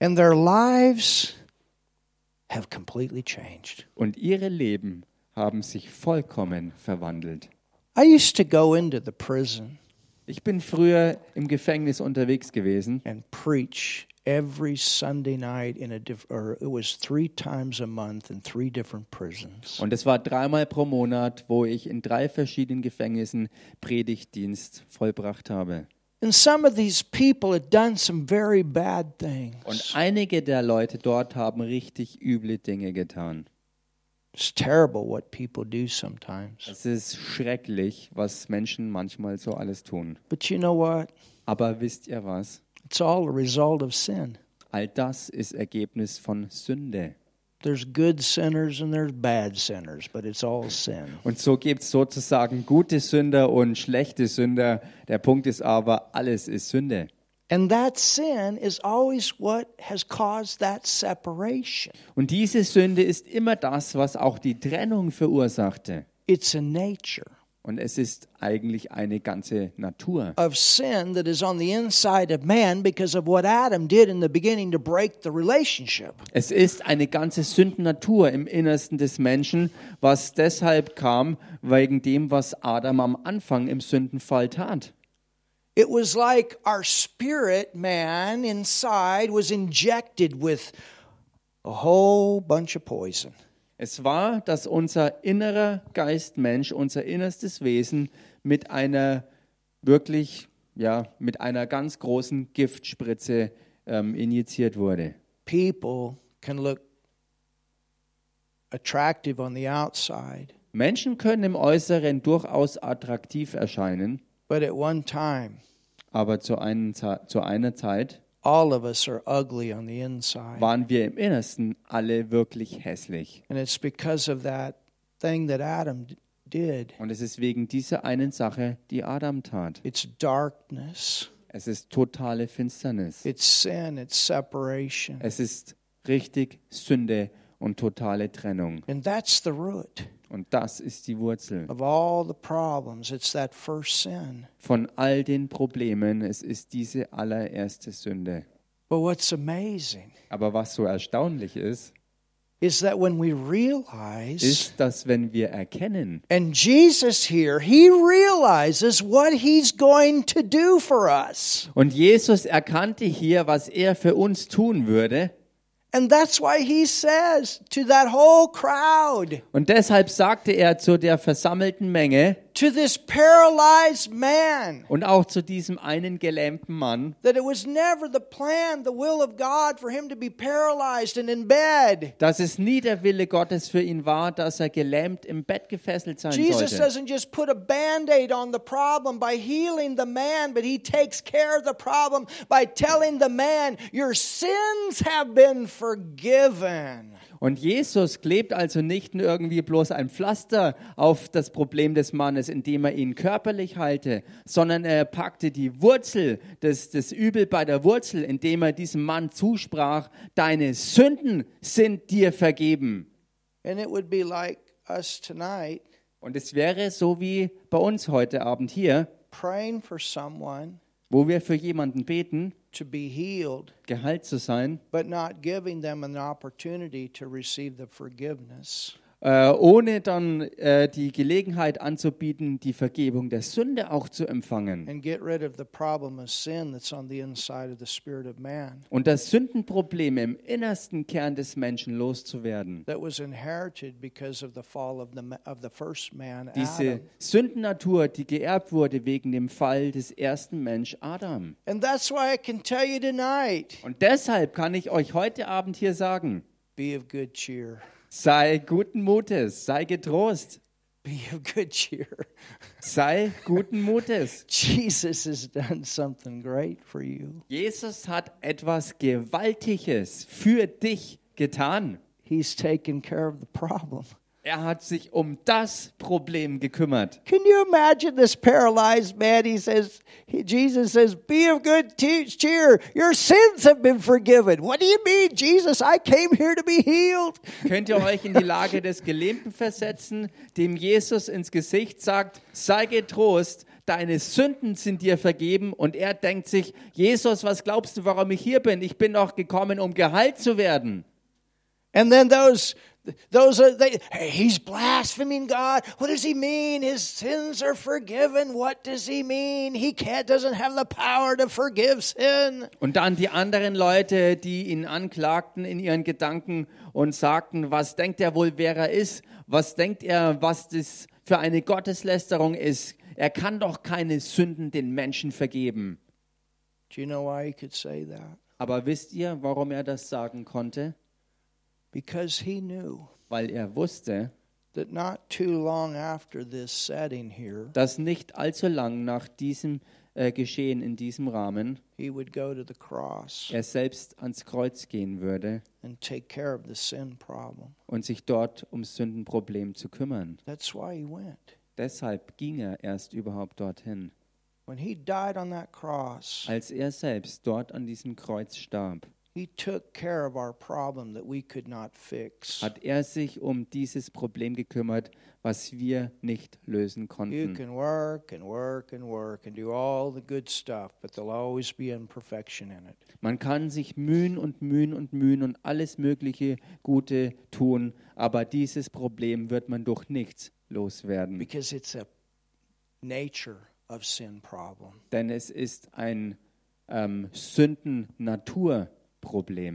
And their lives have completely changed. Und ihre Leben haben sich vollkommen verwandelt. I used to go into the prison Ich bin früher im Gefängnis unterwegs gewesen and preach every Sunday night in a or it was three times a month in three different prisons. und es war dreimal pro Monat, wo ich in drei verschiedenen Gefängnissen Predigtdienst vollbracht habe. And some of these people had done some very bad Und things. einige der Leute dort haben richtig üble Dinge getan. It's terrible what people do sometimes. Es ist schrecklich, was Menschen manchmal so alles tun. But you know what? Aber wisst ihr was? It's all a result of sin. All das ist Ergebnis von Sünde. There's good sinners and there's bad sinners, but it's all sin. Und so gibt es sozusagen gute Sünder und schlechte Sünder. Der Punkt ist aber, alles ist Sünde. And that sin is always what has caused that separation. Und diese Sünde ist immer das, was auch die Trennung verursachte. It's a nature Und es ist eigentlich eine ganze Natur. of sin that is on the inside of man because of what Adam did in the beginning to break the relationship. Es ist eine ganze Sündennatur im Innersten des Menschen, was deshalb kam, wegen dem, was Adam am Anfang im Sündenfall tat. It was like our spirit man inside was injected with a whole bunch of poison. Es war, dass unser innerer Geistmensch, unser innerstes Wesen mit einer wirklich, ja, mit einer ganz großen Giftspritze ähm, injiziert wurde. People can look attractive on the outside, Menschen können im Äußeren durchaus attraktiv erscheinen, but at one time, aber zu, einen, zu einer Zeit all of us are ugly on the inside. waren wir im Innersten alle wirklich hässlich. And it's because of that thing that Adam did. Und es ist wegen dieser einen Sache, die Adam tat. It's darkness, Es ist totale Finsternis. it's sin, it's separation. Es ist richtig Sünde und totale Trennung. And that's the root Und das ist die Wurzel of all the problems. It's that first sin. von all den Problemen. Es ist diese allererste Sünde. But what's amazing Aber was so erstaunlich ist, is that when we realize, ist, dass wenn wir erkennen, and Jesus here, he realizes what he's going to do for us. und Jesus erkannte hier, was er für uns tun würde, And that's why he says to that whole crowd, und deshalb sagte er zu der versammelten Menge to this paralyzed man, und auch zu diesem einen gelähmten Mann, that it was never the plan, the will of God for him to be paralyzed and in bed. dass es nie der Wille Gottes für ihn war, dass er gelähmt im Bett gefesselt sein Jesus sollte. doesn't just put a band aid on the problem by healing the man, but he takes care of the problem by telling the man, Your sins have been forgiven. Und Jesus klebt also nicht nur irgendwie bloß ein Pflaster auf das Problem des Mannes, indem er ihn körperlich halte, sondern er packte die Wurzel, das, das Übel bei der Wurzel, indem er diesem Mann zusprach, deine Sünden sind dir vergeben. And it would be like us tonight Und es wäre so wie bei uns heute Abend hier, praying for someone wo wir für jemanden beten, to be healed, geheilt zu sein, but not giving them an opportunity to receive the forgiveness. Äh, ohne dann äh, die Gelegenheit anzubieten, die Vergebung der Sünde auch zu empfangen. and get rid of the problem of sin that's on the inside of the spirit of man und das Sündenproblem im innersten Kern des Menschen loszuwerden. that was inherited because of the fall of the ma- of the first man Diese Adam. Sündennatur, die geerbt wurde wegen dem Fall des ersten Mensch Adam. And that's why I can tell you tonight, Und deshalb kann ich euch heute Abend hier sagen, be of good cheer. Sei guten Mutes, sei getrost, Be of good cheer. Sei guten Mutes. Jesus has done something great for you. Jesus hat etwas Gewaltiges für dich getan. He's taken care of the problem. Er hat sich um das Problem gekümmert. Can you imagine this paralyzed man? He says, he, Jesus says, Be of good cheer. Your sins have been forgiven. What do you mean, Jesus? I came here to be healed. Könnt ihr euch in die Lage des Gelähmten versetzen, dem Jesus ins Gesicht sagt, sei getrost, deine Sünden sind dir vergeben. Und er denkt sich, Jesus, was glaubst du, warum ich hier bin? Ich bin doch gekommen, um geheilt zu werden. And then those, those are, they, hey, he's blaspheming God. What does he mean? His sins are forgiven. What does he mean? He can't, doesn't have the power to forgive sin. Und dann die anderen Leute, die ihn anklagten in ihren Gedanken und sagten, was denkt er wohl, wer er ist? Was denkt er, was das für eine Gotteslästerung ist? Er kann doch keine Sünden den Menschen vergeben. Do you know why he could say that? Aber wisst ihr, warum er das sagen konnte? Because he knew Weil er wusste, that not too long after this setting here, dass nicht allzu lang nach diesem äh, Geschehen in diesem Rahmen he would go to the cross er selbst ans Kreuz gehen würde and take care of the sin problem. und sich dort ums Sündenproblem zu kümmern. That's why he went. Deshalb ging er erst überhaupt dorthin. When he died on that cross, Als er selbst dort an diesem Kreuz starb, he took care of our problem that we could not fix. hat er sich um dieses Problem gekümmert, was wir nicht lösen You konnten. can work and work and work and do all the good stuff, but there'll always be imperfection in it. Man kann sich mühen und mühen und mühen und alles mögliche Gute tun, aber dieses Problem wird man durch nichts loswerden. Because it's a nature of sin problem Denn es ist ein ähm, Sünden-Naturproblem,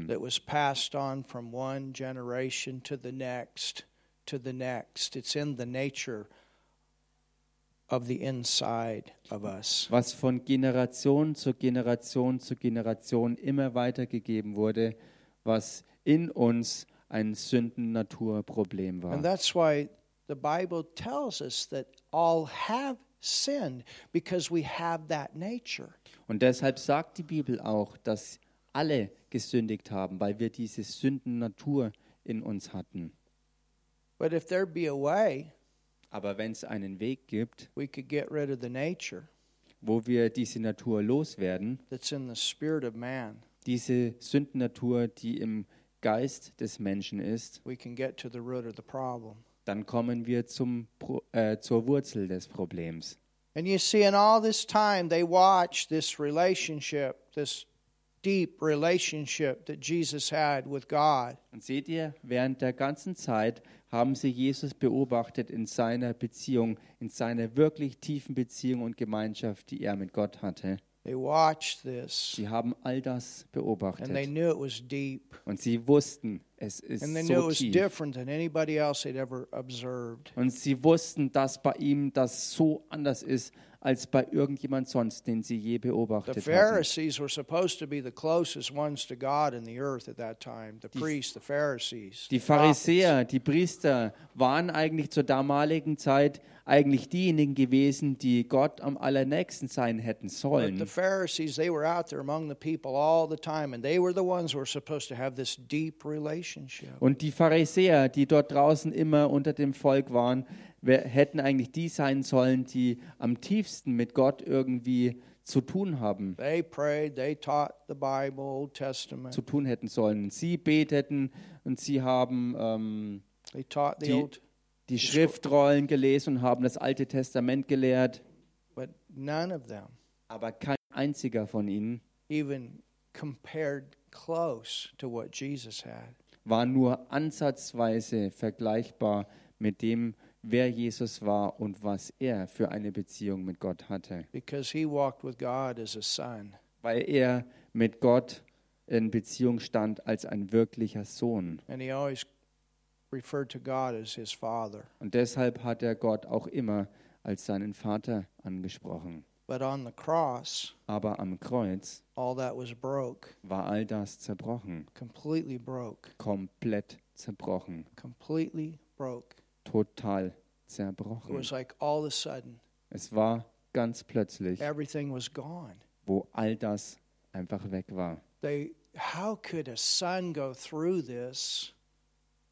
that was passed on from one generation to the next to the next. It's in the nature of the inside of us. was von Generation zu Generation zu Generation immer weitergegeben wurde, was in uns ein Sünden-Naturproblem war. And that's why the Bible tells us that all have sinned because we have that nature. Und deshalb sagt die Bibel auch, dass alle gesündigt haben, weil wir diese Sündennatur in uns hatten. But if there be a way Aber wenn es einen Weg gibt, we could get rid of the nature wo wir diese Natur loswerden, that's in the spirit of man, diese Sündennatur, die im Geist des Menschen ist, we can get to the root of the problem. dann kommen wir zum, äh, zur Wurzel des Problems. And you see, in all this time, they watched this relationship, this deep relationship that Jesus had with God. Und seht ihr, während der ganzen Zeit haben sie Jesus beobachtet in seiner Beziehung, in seiner wirklich tiefen Beziehung und Gemeinschaft, die er mit Gott hatte. They watched this, Sie haben all das and they beobachtet knew it was deep. und sie wussten, es ist And they knew it so was tief. different than anybody else they'd ever observed. Und sie wussten, dass bei ihm das so anders ist als bei irgendjemand sonst, den sie je The beobachtet hatten. Pharisees were supposed to be the closest ones to God in the earth at that time. The priests, the Pharisees. Die the. Pharisäer, die Priester waren eigentlich zur damaligen Zeit eigentlich diejenigen gewesen, die Gott am allernächsten sein hätten But the sollen. Und die Pharisäer, die dort draußen immer unter dem Volk waren, hätten eigentlich die sein sollen, die am tiefsten mit Gott irgendwie zu tun haben, They prayed, they taught the Bible, Old Testament. zu tun hätten sollen. Sie beteten und sie haben ähm, They taught the die- Old, die Schriftrollen gelesen und haben das Alte Testament gelehrt, but none of them aber kein einziger von ihnen even compared close to what Jesus had. War nur ansatzweise vergleichbar mit dem, wer Jesus war und was er für eine Beziehung mit Gott hatte. Weil er mit Gott in Beziehung stand als ein wirklicher Sohn. Und deshalb hat er Gott auch immer als seinen Vater angesprochen. But on the cross, Aber am Kreuz all that was broke, war all das zerbrochen, completely broke, komplett zerbrochen, completely broke. total It zerbrochen. was like all of a sudden Es war ganz plötzlich, everything was gone. wo all das einfach weg war. They how could a son go through this?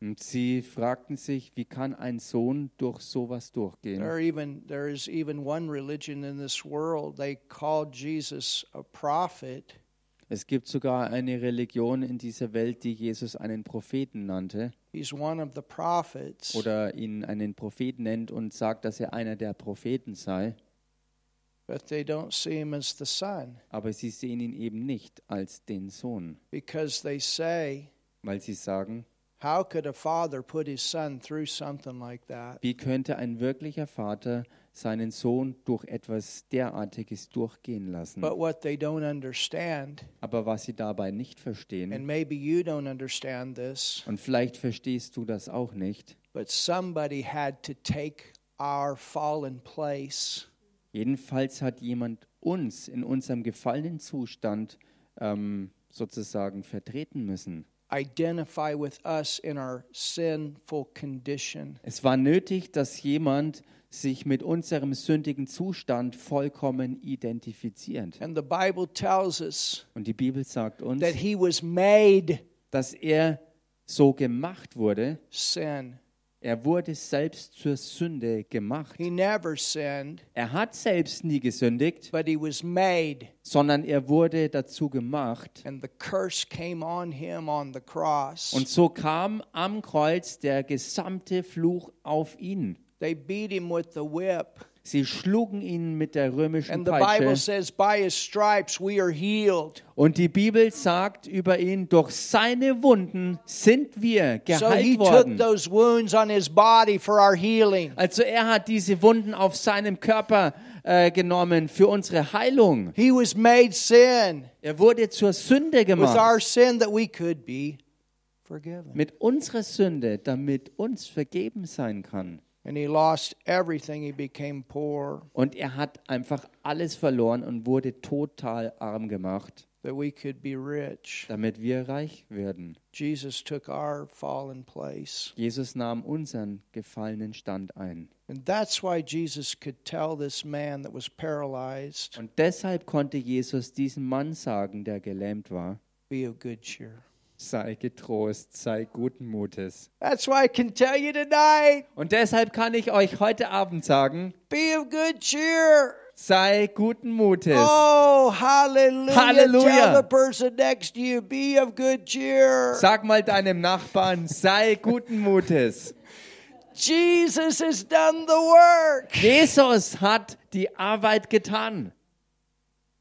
Und sie fragten sich, wie kann ein Sohn durch sowas durchgehen? There even there is even one religion in this world. They called Jesus a prophet, Es gibt sogar eine Religion in dieser Welt, die Jesus einen Propheten nannte he's one of the prophets. oder ihn einen Propheten nennt und sagt, dass er einer der Propheten sei. But they don't see him as the son Aber sie sehen ihn eben nicht als den Sohn, because they say, weil sie sagen, How could a father put his son through something like that? wie könnte ein wirklicher Vater seinen Sohn durch etwas derartiges durchgehen lassen? But what they don't understand, Aber was sie dabei nicht verstehen, and maybe you don't understand this, und vielleicht verstehst du das auch nicht, but somebody had to take our fallen place jedenfalls hat jemand uns in unserem gefallenen Zustand ähm, sozusagen vertreten müssen. Identify with us in our sinful condition. Es war nötig, dass jemand sich mit unserem sündigen Zustand vollkommen identifiziert. And the Bible tells us Und die Bibel sagt uns, that he was made dass er so gemacht wurde. sin. Er wurde selbst zur Sünde gemacht. He never sinned, Er hat selbst nie gesündigt, but he was made. sondern er wurde dazu gemacht. And the curse came on him on the cross. Und so kam am Kreuz der gesamte Fluch auf ihn. They beat him with the whip. Sie schlugen ihn mit der römischen Peitsche. says. Und die Bibel sagt über ihn, durch seine Wunden sind wir geheilt took worden. those wounds on his body for our healing. Also er hat diese Wunden auf seinem Körper äh, genommen für unsere Heilung. He was made sin Er wurde zur Sünde gemacht. our sin that we could be forgiven. Mit unserer Sünde, damit uns vergeben sein kann. And he lost everything. He became poor Und er hat einfach alles verloren und wurde total arm gemacht, that we could be rich. damit wir reich werden. Jesus took our fallen place. Jesus nahm unseren gefallenen Stand ein. And that's why Jesus could tell this man that was paralyzed, Und deshalb konnte Jesus diesem Mann sagen, der gelähmt war, be of good cheer. Sei getrost, sei guten Mutes. That's why I can tell you tonight, Und deshalb kann ich euch heute Abend sagen, be of good cheer. sei guten Mutes. Oh, hallelujah. Hallelujah. Tell the person next to you, be of good cheer. Sag mal deinem Nachbarn, sei guten Mutes. Jesus has done the work. Jesus hat die Arbeit getan.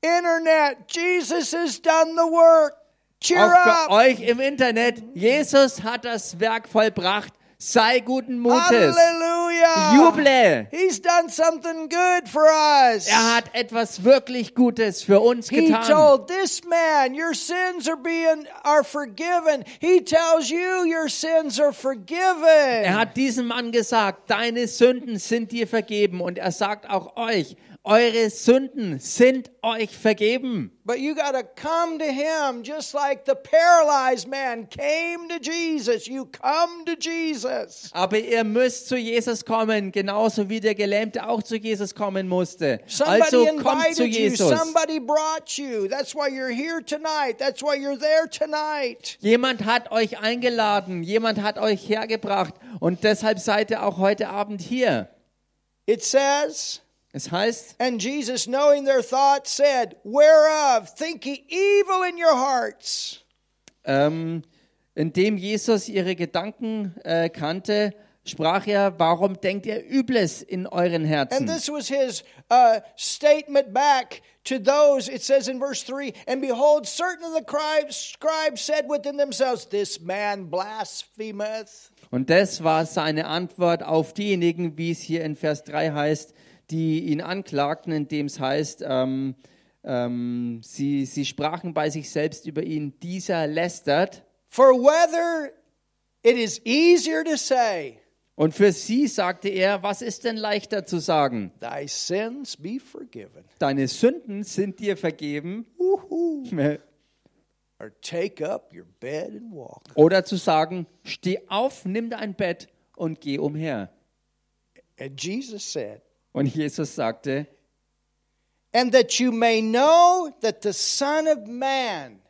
Internet, Jesus has done the work. Cheer Auch für up. euch im Internet, Jesus hat das Werk vollbracht. Sei guten Mutes. Hallelujah. Juble. He's done something good for us. Er hat etwas wirklich Gutes für uns He getan. told this man, your sins are being are forgiven. He tells you your sins are forgiven. Er hat diesem Mann gesagt, deine Sünden sind dir vergeben. Und er sagt auch euch, eure Sünden sind euch vergeben. But you got to come to him just like the paralyzed man came to Jesus. You come to Jesus. Aber ihr müsst zu Jesus kommen, genauso wie der Gelähmte auch zu Jesus kommen musste. Somebody Also kommt zu invited you. Jesus. Somebody brought you. That's why you're here tonight. That's why you're there tonight. Jemand hat euch eingeladen, jemand hat euch hergebracht und deshalb seid ihr auch heute Abend hier. It says, Es heißt, and Jesus, knowing their thoughts, said, Whereof think ye evil in your hearts? ähm, indem Jesus ihre Gedanken äh, kannte, sprach er, warum denkt ihr Übles in euren And Herzen? this was his uh, statement back to those, it says in verse 3 And behold, certain of the scribes, scribes said within themselves, This man blasphemeth. Und das war seine Antwort auf diejenigen, wie es hier in Vers 3 heißt, die ihn anklagten, indem es heißt, ähm, ähm, sie, sie sprachen bei sich selbst über ihn, dieser lästert. For whether it is easier to say, Und für sie sagte er, was ist denn leichter zu sagen? Thy sins be forgiven, Deine Sünden sind dir vergeben. Or take up your bed and walk. Oder zu sagen, steh auf, nimm dein Bett und geh umher. And Jesus said, Und Jesus sagte, And that you may know that the Son of Man,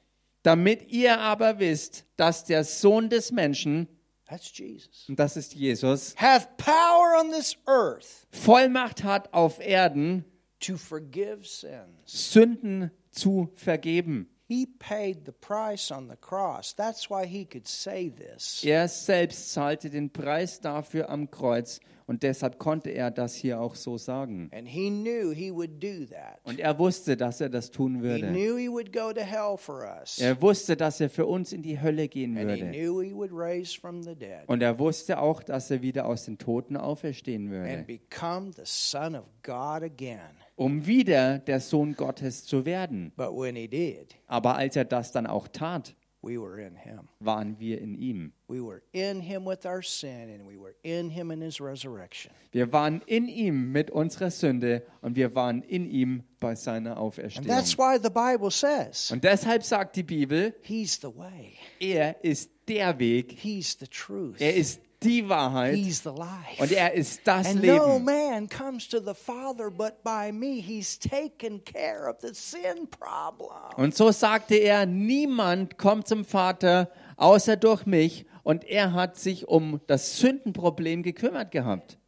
damit ihr aber wisst, dass der Sohn des Menschen, that's Jesus, und das ist Jesus, hath power on this earth Vollmacht hat auf Erden, to forgive sins. Sünden zu vergeben. He paid the price on the cross. That's why he could say this. Er selbst zahlte den Preis dafür am Kreuz und deshalb konnte er das hier auch so sagen. And he knew he would do that. Und er wusste, dass er das tun He würde. knew he would go to hell for us. Er wusste, dass er für uns in die Hölle gehen And he würde. knew he would raise from the dead Und er wusste auch, dass er wieder aus den Toten auferstehen würde, and become the Son of God again. um wieder der Sohn Gottes zu werden. But when he did, Aber als er das dann auch tat, we were in him. waren wir in ihm. We were in him with our sin, and we were in him in his resurrection. Wir waren in ihm mit unserer Sünde und wir waren in ihm bei seiner And Auferstehung. that's why the Bible says Und deshalb sagt die Bibel, he's the way, er ist der Weg, he's the truth, er ist die Wahrheit he's the life. und er ist das And no Leben. man comes to the Father but by me. He's taken care of the sin problem. Und so sagte er, niemand kommt zum Vater außer durch mich und er hat sich um das Sündenproblem gekümmert gehabt.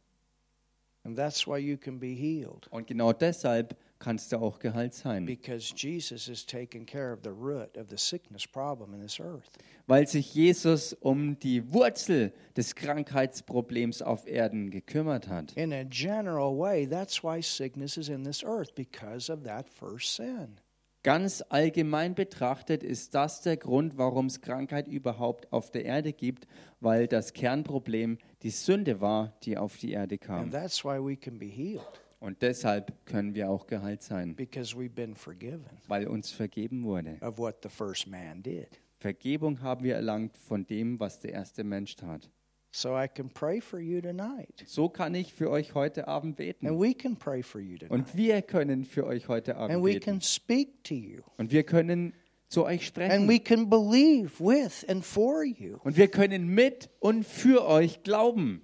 And that's why you can be healed. Und genau deshalb kannst du auch geheilt sein, Because Jesus has taken care of the root of the sickness problem in this earth. weil sich Jesus um die Wurzel des Krankheitsproblems auf Erden gekümmert hat. In a general way, that's why sickness is in this earth, because of that first sin. Ganz allgemein betrachtet ist das der Grund, warum es Krankheit überhaupt auf der Erde gibt, weil das Kernproblem die Sünde war, die auf die Erde And kam. that's why we can be healed, Und deshalb können wir auch geheilt sein, because we've been forgiven weil uns vergeben wurde. of what the first man did. Vergebung haben wir erlangt von dem, was der erste Mensch tat. So I can pray for you tonight. So kann ich für euch heute Abend And beten. we can pray for you tonight. Und wir können für euch heute Abend And we beten. can speak to you. Und wir können zu euch And sprechen. we can believe with and for you. Und wir können mit und für euch glauben.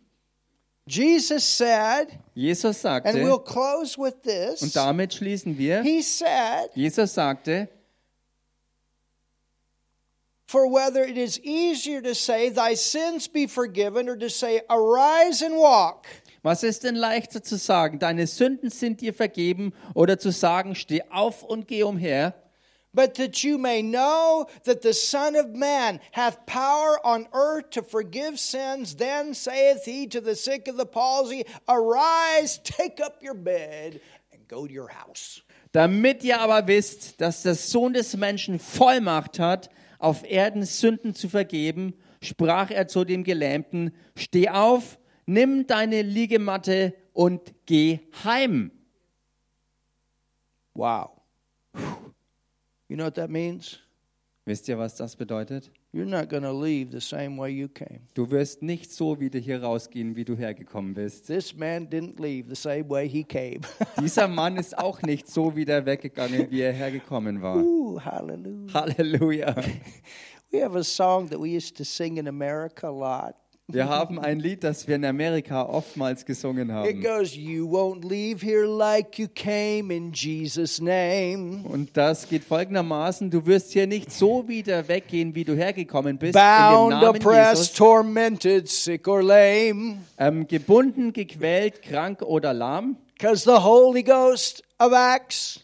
Jesus said, Jesus and we'll sagte, close with und this. damit schließen wir, He said, Jesus sagte, For whether it is easier to say, Thy sins be forgiven, or to say, Arise and walk. was ist denn leichter zu sagen, deine Sünden sind dir vergeben oder zu sagen, steh auf und geh umher? But that you may know that the Son of Man hath power on earth to forgive sins, then saith he to the sick of the palsy, Arise, take up your bed, and go to your house. Damit ihr aber wisst, dass der Sohn des Menschen Vollmacht hat, auf Erden Sünden zu vergeben, sprach er zu dem Gelähmten, steh auf, nimm deine Liegematte und geh heim. Wow. You know what that means? Wisst ihr, was das bedeutet? You're not going to leave the same way you came. Du wirst nicht so wieder hier rausgehen, wie du hergekommen bist. This man didn't leave the same way he came. Dieser Mann ist auch nicht so wieder weggegangen, wie er hergekommen war. Ooh, hallelujah. Halleluja. We have a song that we used to sing in America a lot. Wir haben ein Lied, das wir in Amerika oftmals gesungen It haben. goes, You won't leave here like you came in Jesus' name. Und das geht folgendermaßen, du wirst hier nicht so wieder weggehen, wie du hergekommen bist, Bound, in dem Namen oppressed, Jesus, tormented, sick or lame. ähm, gebunden, gequält, krank oder lahm, Because the Holy Ghost of Acts,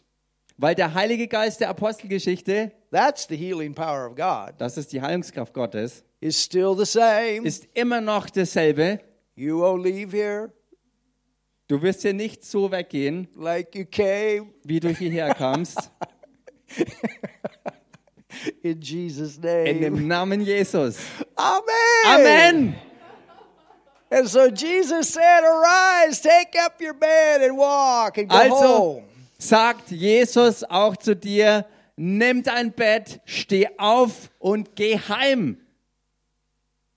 weil der Heilige Geist der Apostelgeschichte, that's the healing power of God, das ist die Heilungskraft Gottes, is still the same. ist immer noch dasselbe. You won't leave here Du wirst hier nicht so weggehen, like you came wie du hierher kamst, in Jesus' in name. dem Namen Jesus. Amen. Amen. And so Jesus said, Arise, take up your bed and walk and go Also home. sagt Jesus auch zu dir, nimm dein Bett, steh auf und geh heim.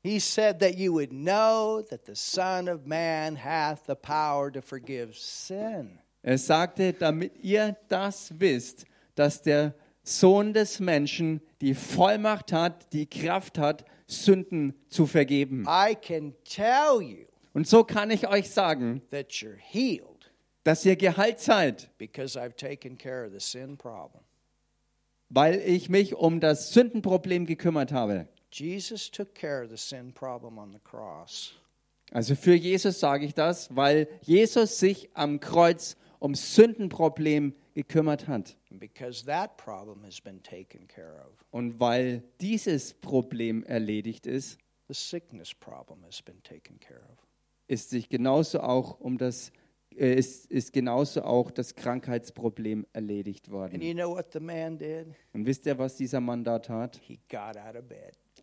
He said that you would know that the Son of Man hath the power to forgive sin. Er sagte, damit ihr das wisst, dass der Sohn des Menschen die Vollmacht hat, die Kraft hat, Sünden zu vergeben. I can tell you Und so kann ich euch sagen, that you're healed dass ihr geheilt seid, because I've taken care of the sin problem. weil ich mich um das Sündenproblem gekümmert habe. Jesus took care of the sin problem on the cross. Also für Jesus sage ich das, weil Jesus sich am Kreuz ums Sündenproblem gekümmert hat. And because that problem has been taken care of, Und weil dieses Problem erledigt ist, the sickness problem has been taken care of. ist sich genauso auch um das äh, ist, ist genauso auch das Krankheitsproblem erledigt And worden. you know what the man did? Und wisst ihr, was dieser Mann da tat?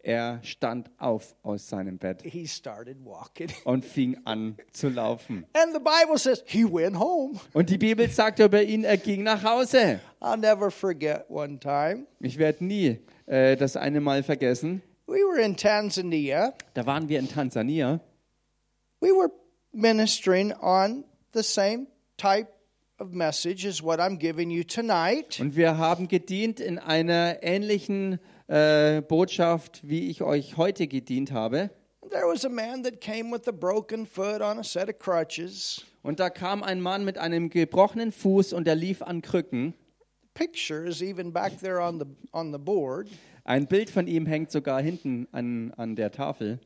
Er stand auf aus seinem Bett He started walking. und fing an zu laufen. And the Bible says he went home. Und die Bibel sagt über ihn, er ging nach Hause. I'll never forget one time. Ich werde nie äh, das eine Mal vergessen. We were in Tanzania. Da waren wir in Tansania We were ministering on the same type of message as what I'm giving you tonight. und wir haben gedient in einer ähnlichen äh, Botschaft, wie ich euch heute gedient habe. Und da kam ein Mann mit einem gebrochenen Fuß und er lief an Krücken. Ein Bild von ihm hängt sogar hinten an, an der Tafel.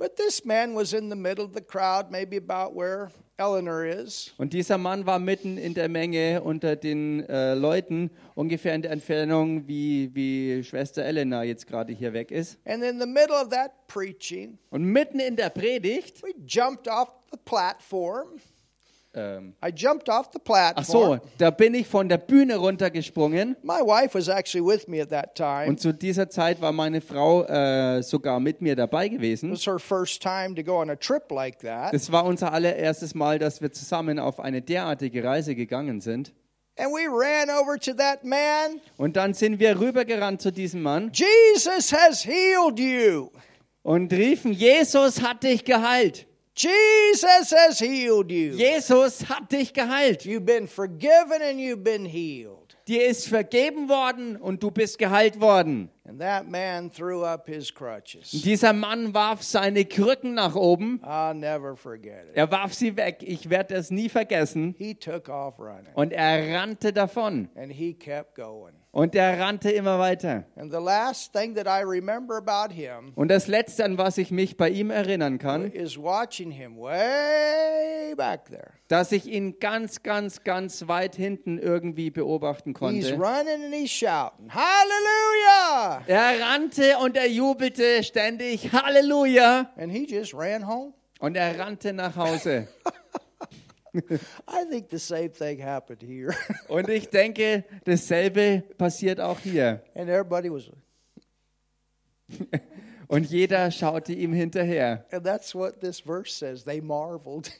But this man was in the middle of the crowd, maybe about where Eleanor is. Und dieser Mann war mitten in der Menge unter den äh, Leuten, ungefähr in der Entfernung, wie, wie Schwester Elena jetzt gerade hier weg ist. And in the middle of that preaching, Und mitten in der Predigt, we jumped off the platform. Ähm, I jumped off the ach so, platform. da bin ich von der Bühne runtergesprungen. My wife was actually with me at that time. Und zu dieser Zeit war meine Frau äh, sogar mit mir dabei It gewesen. was her first time to go on a trip like that. Das war unser allererstes Mal, dass wir zusammen auf eine derartige Reise gegangen sind. And we ran over to that man. Und dann sind wir rübergerannt zu diesem Mann Jesus has healed you. und riefen, Jesus hat dich geheilt. Jesus has healed you. Jesus hat dich geheilt. You've been forgiven and you've been healed. Dir ist vergeben worden und du bist geheilt worden. And that man threw up his crutches. Dieser Mann warf seine Krücken nach oben. I'll never forget it. Er warf sie weg. Ich werde es nie vergessen. He took off running Und er rannte davon. and he kept going. Und er rannte immer weiter. And the last thing that I remember about him Und das Letzte, an was ich mich bei ihm erinnern kann, is watching him way back there. dass ich ihn ganz, ganz, ganz weit hinten irgendwie beobachten He's konnte. running and he's shouting, Hallelujah! Er rannte und er jubelte ständig Halleluja. And he just ran home. Und er rannte nach Hause. I think the same thing happened here. Und ich denke, dasselbe passiert auch hier. and everybody was, Und jeder schaute ihm hinterher. and that's what this verse says. They marveled.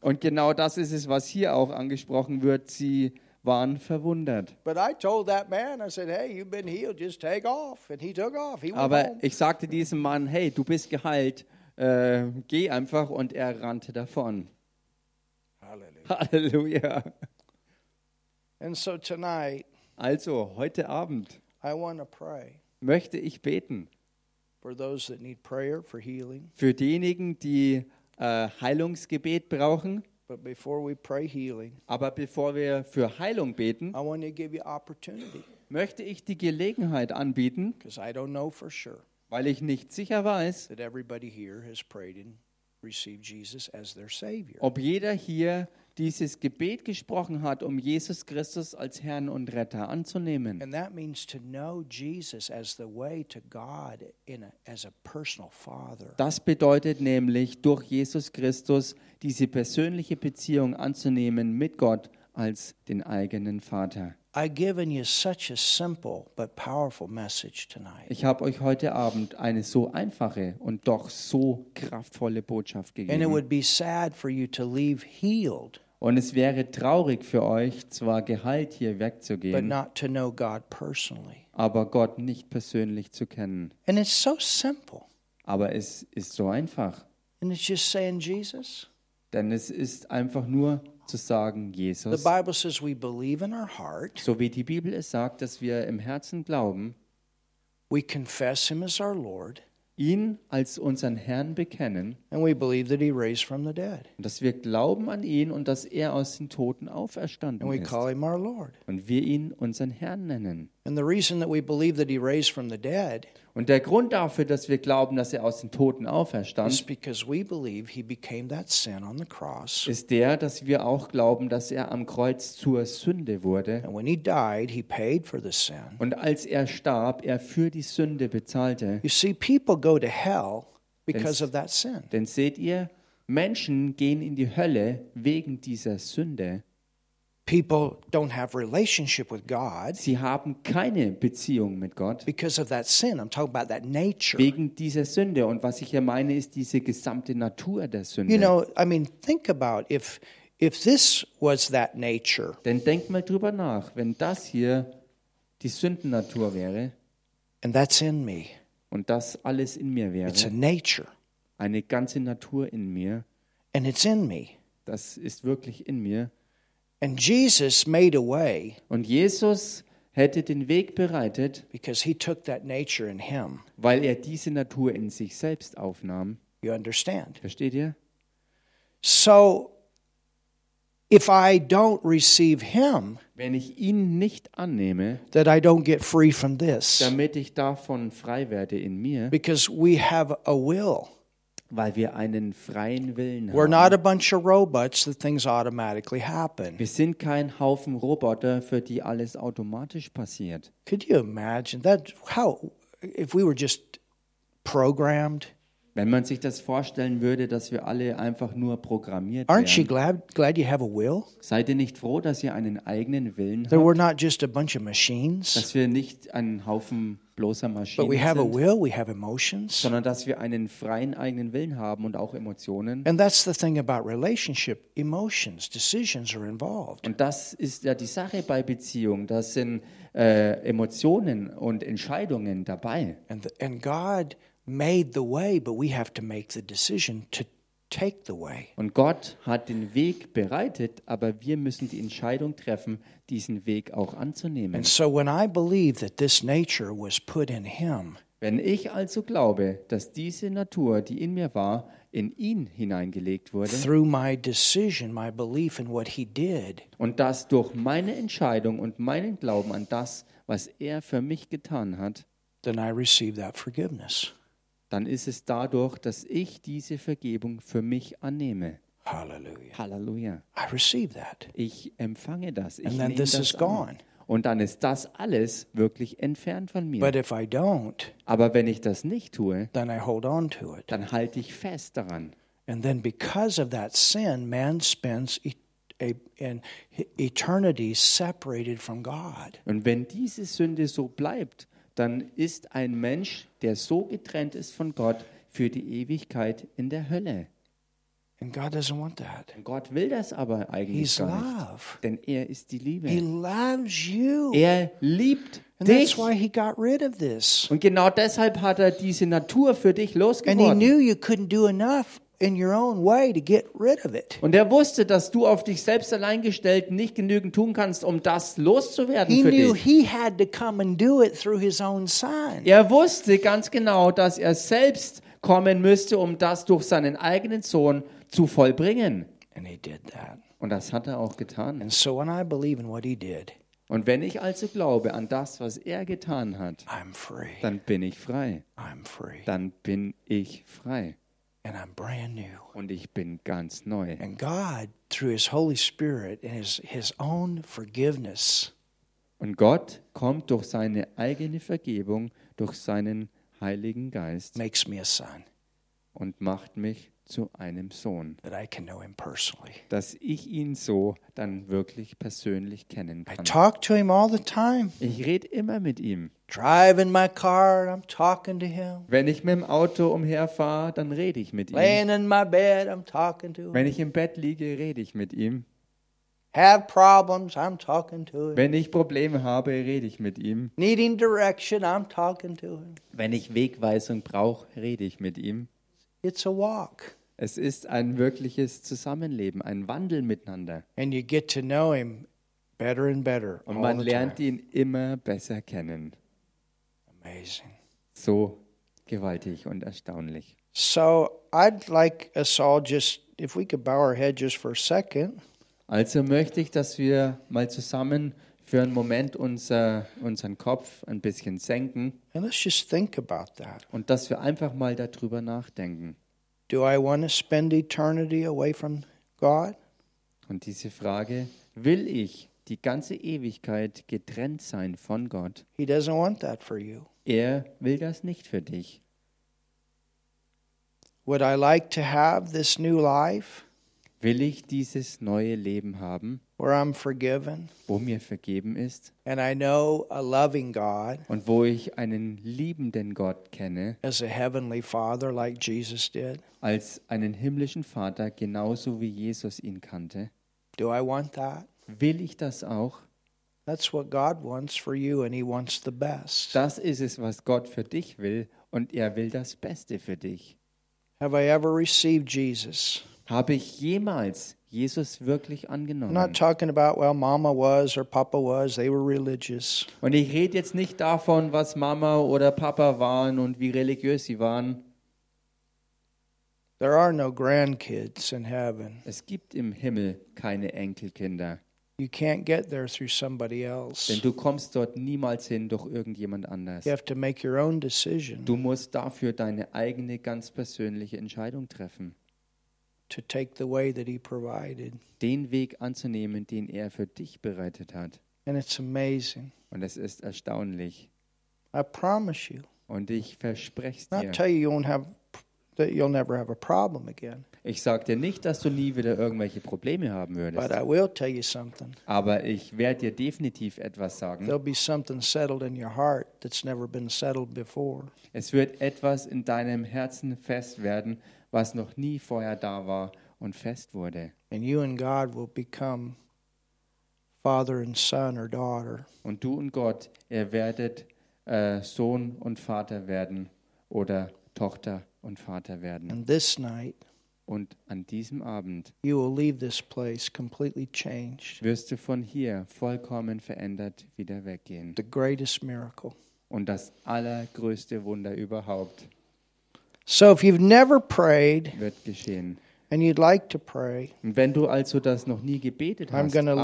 Und genau das ist es, was hier auch angesprochen wird. Sie waren verwundert. but I told that man, I said, hey, you've been healed, just take off. And he took off. He went Aber ich sagte diesem Mann, hey, du bist geheilt, äh, geh einfach. Und er rannte davon. Halleluja. And so tonight, Also, heute Abend I want to pray möchte ich beten for those that need prayer for healing. für diejenigen, die äh, Heilungsgebet brauchen. But before we pray healing, Aber bevor wir für Heilung beten, I want to give you opportunity möchte ich die Gelegenheit anbieten, because I don't know for sure weil ich nicht sicher weiß, that everybody here has prayed and received Jesus as their Savior. ob jeder hier dieses Gebet gesprochen hat, um Jesus Christus als Herrn und Retter anzunehmen. And that means to know Jesus as the way to God in a, as a personal Father. Das bedeutet nämlich, durch Jesus Christus diese persönliche Beziehung anzunehmen mit Gott als den eigenen Vater. I've given you such a simple but powerful message tonight. Ich habe euch heute Abend eine so einfache und doch so kraftvolle Botschaft And it gegeben. would be sad for you to leave healed, Und es wäre traurig für euch, zwar geheilt hier but wegzugehen, not to know God personally. aber Gott nicht persönlich zu kennen. And it's so simple. Aber es ist so einfach. And it's just saying, Jesus. Denn es ist einfach nur zu sagen, The Jesus, Bible says we believe in our heart, so wie die Bibel es sagt, dass wir im Herzen glauben, we confess Him as our Lord, ihn als unseren Herrn bekennen and we believe that he raised from the dead. und dass wir glauben an ihn und dass er aus den Toten And auferstanden we ist call him our Lord. und wir ihn unseren Herrn nennen. And the reason that we believe that he raised from the dead Und der Grund dafür, dass wir glauben, dass er aus den Toten is auferstand, because we believe he became that sin on the cross. ist der, dass wir auch glauben, dass er am Kreuz zur Sünde wurde. And when he died, he paid for the sin. Und als er starb, er für die Sünde bezahlte. You see, people go to hell because of that sin. Denn seht ihr, Menschen gehen in die Hölle wegen dieser Sünde. People don't have relationship with God Sie haben keine Beziehung mit Gott because of that sin. I'm talking about that nature. wegen dieser Sünde. Und was ich hier meine, ist diese gesamte Natur der Sünde. You know, I mean, think about if if this was that nature, Denn denkt mal drüber nach, wenn das hier die Sündennatur wäre and that's in me. und das alles in mir It's a wäre, nature, eine ganze Natur in mir, and it's in me. das ist wirklich in mir. And Jesus made a way Und Jesus hätte den Weg bereitet, because he took that nature in him. weil er diese Natur in sich selbst aufnahm. You understand? Versteht ihr? So if I don't receive him, Wenn ich ihn nicht annehme, that I don't get free from this damit ich davon frei werde in mir, because we have a will. Weil wir einen freien Willen We're haben. not a bunch of robots that things automatically happen. Wir sind kein Haufen Roboter, für die alles automatisch passiert. Could you imagine that? How, if we were just programmed? Wenn man sich das vorstellen würde, dass wir alle einfach nur programmiert Aren't you glad, glad you have a will? seid ihr nicht froh, dass ihr einen eigenen Willen That habt? we're not just a bunch of machines, Dass wir nicht ein Haufen bloßer but Maschinen we have a sind, will, we have emotions. sondern dass wir einen freien eigenen Willen haben und auch Emotionen. And that's the thing about relationship emotions, decisions are involved. Und das ist ja die Sache bei Beziehung. Da sind äh, Emotionen und Entscheidungen dabei. And, the, and God made the way, but we have to make the decision to. Und Gott hat den Weg bereitet, aber wir müssen die Entscheidung treffen, diesen Weg auch anzunehmen. And so when I believe that this nature was put in Him, Wenn ich also glaube, dass diese Natur, die in mir war, in ihn hineingelegt wurde through my decision, my belief in what He did, und das durch meine Entscheidung und meinen Glauben an das, was er für mich getan hat, then I receive that forgiveness. Dann ist es dadurch, dass ich diese Vergebung für mich annehme. Hallelujah. Halleluja. I receive that. Ich empfange das. Ich And then this is an. gone. Und dann ist das alles wirklich entfernt von mir. But if I don't, Aber wenn ich das nicht tue, then I hold on to it. dann halte ich fest daran. And then because of that sin, man spends e- a, an eternity separated from God. Und wenn diese Sünde so bleibt, dann ist ein Mensch, der so getrennt ist von Gott, für die Ewigkeit in der Hölle. And God doesn't want that. Und Gott will das aber eigentlich He's gar nicht. love. Denn er ist die He Liebe. loves you. Er liebt And that's dich. why he got rid of this. Und genau deshalb hat er diese Natur für dich And he losgeworden. knew you couldn't do enough in your own way to get rid of it. Und er wusste, dass du auf dich selbst allein gestellt nicht genügend tun kannst, um das loszuwerden He für knew dich. he had to come and do it through his own son. Er wusste ganz genau, dass er selbst kommen müsste, um das durch seinen eigenen Sohn zu vollbringen. And he did that. Und das hat er auch getan. And so when I believe in what he did, Und wenn ich also glaube an das, was er getan hat, I'm free. dann bin ich frei. I'm free. Dann bin ich frei. And I'm brand new. Und ich bin ganz neu. And God, through his Holy Spirit and his, his own forgiveness, Und Gott kommt durch seine eigene Vergebung, durch seinen Heiligen Geist makes me a son, und macht mich zu einem Sohn, that I can know him personally. dass ich ihn so dann wirklich persönlich kennen I kann. talk to him all the time. Ich rede immer mit ihm. Driving my car, I'm talking to him. Wenn ich mit dem Auto umherfahre, dann rede ich mit ihm. Laying in my bed, I'm talking to him. Wenn ich im Bett liege, rede ich mit ihm. Have problems, I'm talking to him. Wenn ich Probleme habe, rede ich mit ihm. Needing direction, I'm talking to him. Wenn ich Wegweisung brauche, rede ich mit ihm. It's a walk. Es ist ein wirkliches Zusammenleben, ein Wandel miteinander. And you get to know him better and better. Und man lernt ihn immer besser kennen. Amazing. So gewaltig und erstaunlich. So I'd like us all just, if we could bow our head just for a second. Also möchte ich, dass wir mal zusammen für einen Moment unser, unseren Kopf ein bisschen senken And let's just think about that. und dass wir einfach mal darüber nachdenken. Do I want to spend eternity away from God? Und diese Frage, will ich die ganze Ewigkeit getrennt sein von Gott? He doesn't want that for you. Er will das nicht für dich. Would I like to have this new life Will ich dieses neue Leben haben, where I'm forgiven wo mir vergeben ist and I know a loving God und wo ich einen liebenden Gott kenne, as a heavenly Father like Jesus did? als einen himmlischen Vater, genauso wie Jesus ihn kannte? Do I want that? Will ich das auch? That's what God wants for you, and He wants the best. Das ist es, was Gott für dich will und er will das Beste für dich. Have I ever received Jesus? Habe ich jemals Jesus wirklich I'm angenommen? not talking about, well, mama was or papa was, they were religious. Und ich rede jetzt nicht davon, was Mama oder Papa waren und wie religiös sie waren. There are no grandkids in heaven. Es gibt im Himmel keine Enkelkinder, You can't get there through somebody denn else. du kommst dort niemals hin durch irgendjemand anders. You have to make your own decision Du musst dafür deine eigene ganz persönliche Entscheidung treffen, to take the way that He provided. den Weg anzunehmen, den er für dich bereitet hat. And it's amazing. Und es ist erstaunlich. I promise you. Und ich verspreche es Not dir. tell you you won't have that you'll never have a problem again. Ich sage dir nicht, dass du nie wieder irgendwelche Probleme haben But würdest. I will tell you something. Aber ich werde dir definitiv etwas sagen. There'll be something settled in your heart that's never been settled before. Es wird etwas in deinem Herzen fest werden, was noch nie vorher da war und fest wurde. And you and God will become father and son or daughter. Und du und Gott, ihr werdet äh, Sohn und Vater werden oder Tochter und Vater werden. And this night, Und an diesem Abend wirst du von hier vollkommen verändert wieder weggehen. Und das allergrößte Wunder überhaupt So if you've never prayed wird geschehen. and you'd like to pray, Und wenn du also das noch nie gebetet hast, aber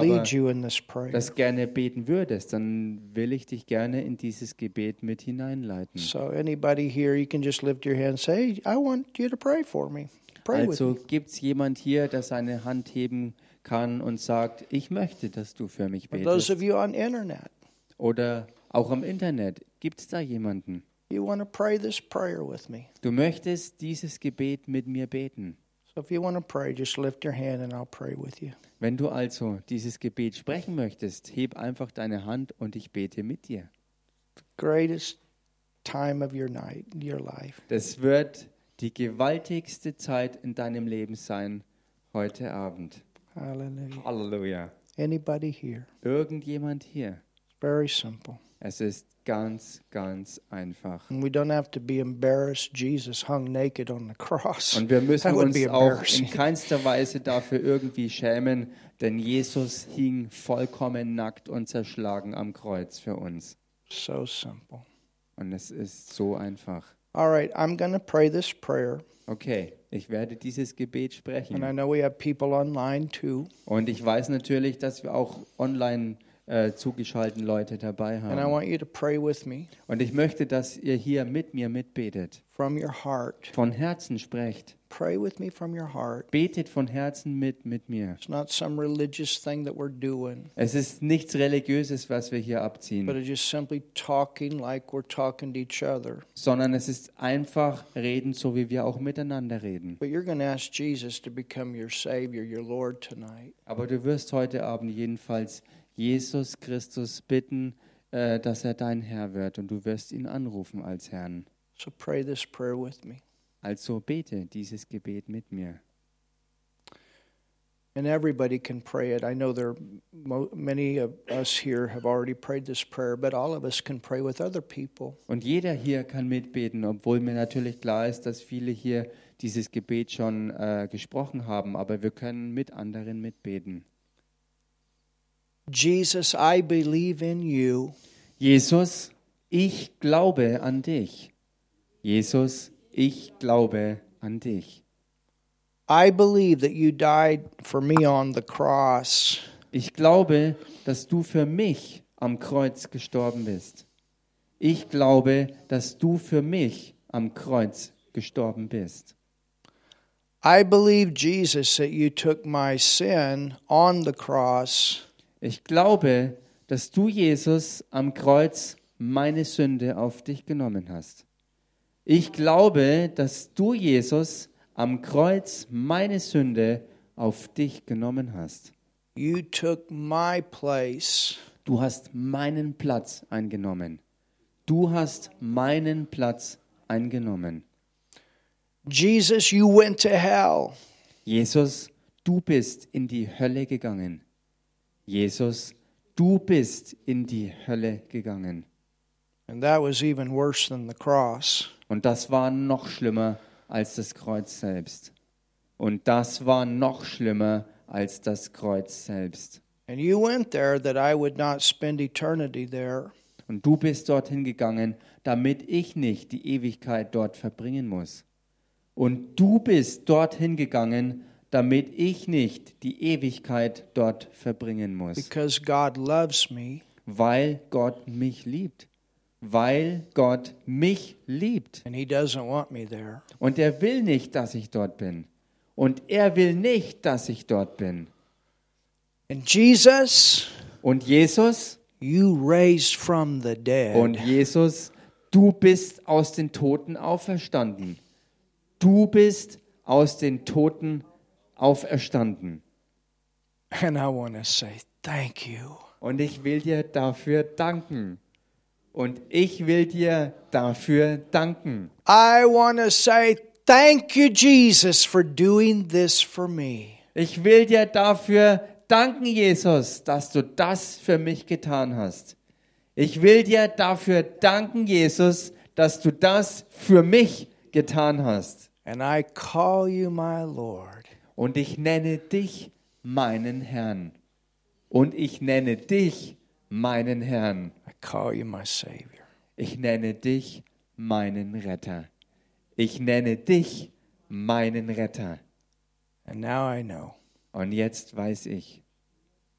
das gerne beten würdest, dann will ich dich gerne in dieses Gebet mit hineinleiten. So anybody here, you can just lift your hand and say, I want you to pray for me. Pray Also gibt es jemand hier, der seine Hand heben kann und sagt, ich möchte, dass du für mich For those betest. of you on internet, Oder auch am Internet, gibt es da jemanden? you want to pray this prayer with me. Du möchtest dieses Gebet mit mir beten. So if you want to pray, just lift your hand and I'll pray with you. Wenn du also dieses Gebet sprechen möchtest, heb einfach deine Hand und ich bete mit dir. Greatest time of your night, your life. Das wird die gewaltigste Zeit in deinem Leben sein heute Abend. Hallelujah. Halleluja. Anybody here? Irgendjemand hier. Very simple. Es ist ganz, ganz einfach. And we don't have to be embarrassed. Jesus hung naked on the cross. Und wir müssen uns auch in keinster Weise dafür irgendwie schämen, denn Jesus hing vollkommen nackt und zerschlagen am Kreuz für uns. So simple. Und es ist so einfach. All right, I'm going to pray this prayer. Okay, ich werde dieses Gebet And I sprechen. know we have people online too. Und ich weiß natürlich, dass wir auch online äh, zugeschalteten Leute dabei And I haben. want you to pray with me Und ich möchte, dass ihr hier mit mir mitbetet. from your heart. Von Herzen sprecht. Pray with me from your heart. Betet von Herzen mit mit mir. It's not some religious thing that we're doing, Es ist nichts Religiöses, was wir hier abziehen. but it's just simply talking like we're talking to each other. sondern es ist einfach reden, so wie wir auch miteinander reden. But you're going to ask Jesus to become your Savior, your Lord tonight. Aber du wirst heute Abend jedenfalls Jesus Christus bitten, äh, dass er dein Herr wird und du wirst ihn anrufen als Herrn. So pray this prayer with me. Also bete dieses Gebet mit mir. And everybody can pray it. I know there many of us here have already prayed this prayer, but all of us can pray with other people. Und jeder hier kann mitbeten, obwohl mir natürlich klar ist, dass viele hier dieses Gebet schon äh, gesprochen haben, aber wir können mit anderen mitbeten. Jesus, I believe in you. Jesus, ich glaube an dich. Jesus, ich glaube an dich. I believe that you died for me on the cross. Ich glaube, dass du für mich am Kreuz gestorben bist. Ich glaube, dass du für mich am Kreuz gestorben bist. I believe, Jesus, that you took my sin on the cross Ich glaube, dass du, Jesus, am Kreuz meine Sünde auf dich genommen hast. Ich glaube, dass du, Jesus, am Kreuz meine Sünde auf dich genommen hast. You took my place. Du hast meinen Platz eingenommen. Du hast meinen Platz eingenommen. Jesus, you went to hell. Jesus, du bist in die Hölle gegangen. Jesus, du bist in die Hölle gegangen. And that was even worse than the cross. Und das war noch schlimmer als das Kreuz selbst. Und das war noch schlimmer als das Kreuz selbst. And you went there that I would not spend eternity there. Und du bist dorthin gegangen, damit ich nicht die Ewigkeit dort verbringen muss. Und du bist dorthin gegangen, damit ich nicht die Ewigkeit dort verbringen muss. Because God loves me Weil Gott mich liebt. Weil Gott mich liebt. and He doesn't want me there. Und er will nicht, dass ich dort bin. Und er will nicht, dass ich dort bin. And Jesus, Und Jesus, you raised from the dead. und Jesus, du bist aus den Toten auferstanden. Du bist aus den Toten auferstanden. And I want to say thank you. Und ich will dir dafür danken. Und ich will dir dafür danken. I want to say thank you, Jesus, for doing this for me. Ich will dir dafür danken, Jesus, dass du das für mich getan hast. Ich will dir dafür danken, Jesus, dass du das für mich getan hast. And I call you my Lord. Und ich nenne dich meinen Herrn. Und ich nenne dich meinen Herrn. I call you my Savior. Ich nenne dich meinen Retter. Ich nenne dich meinen Retter. And now I know Und jetzt weiß ich,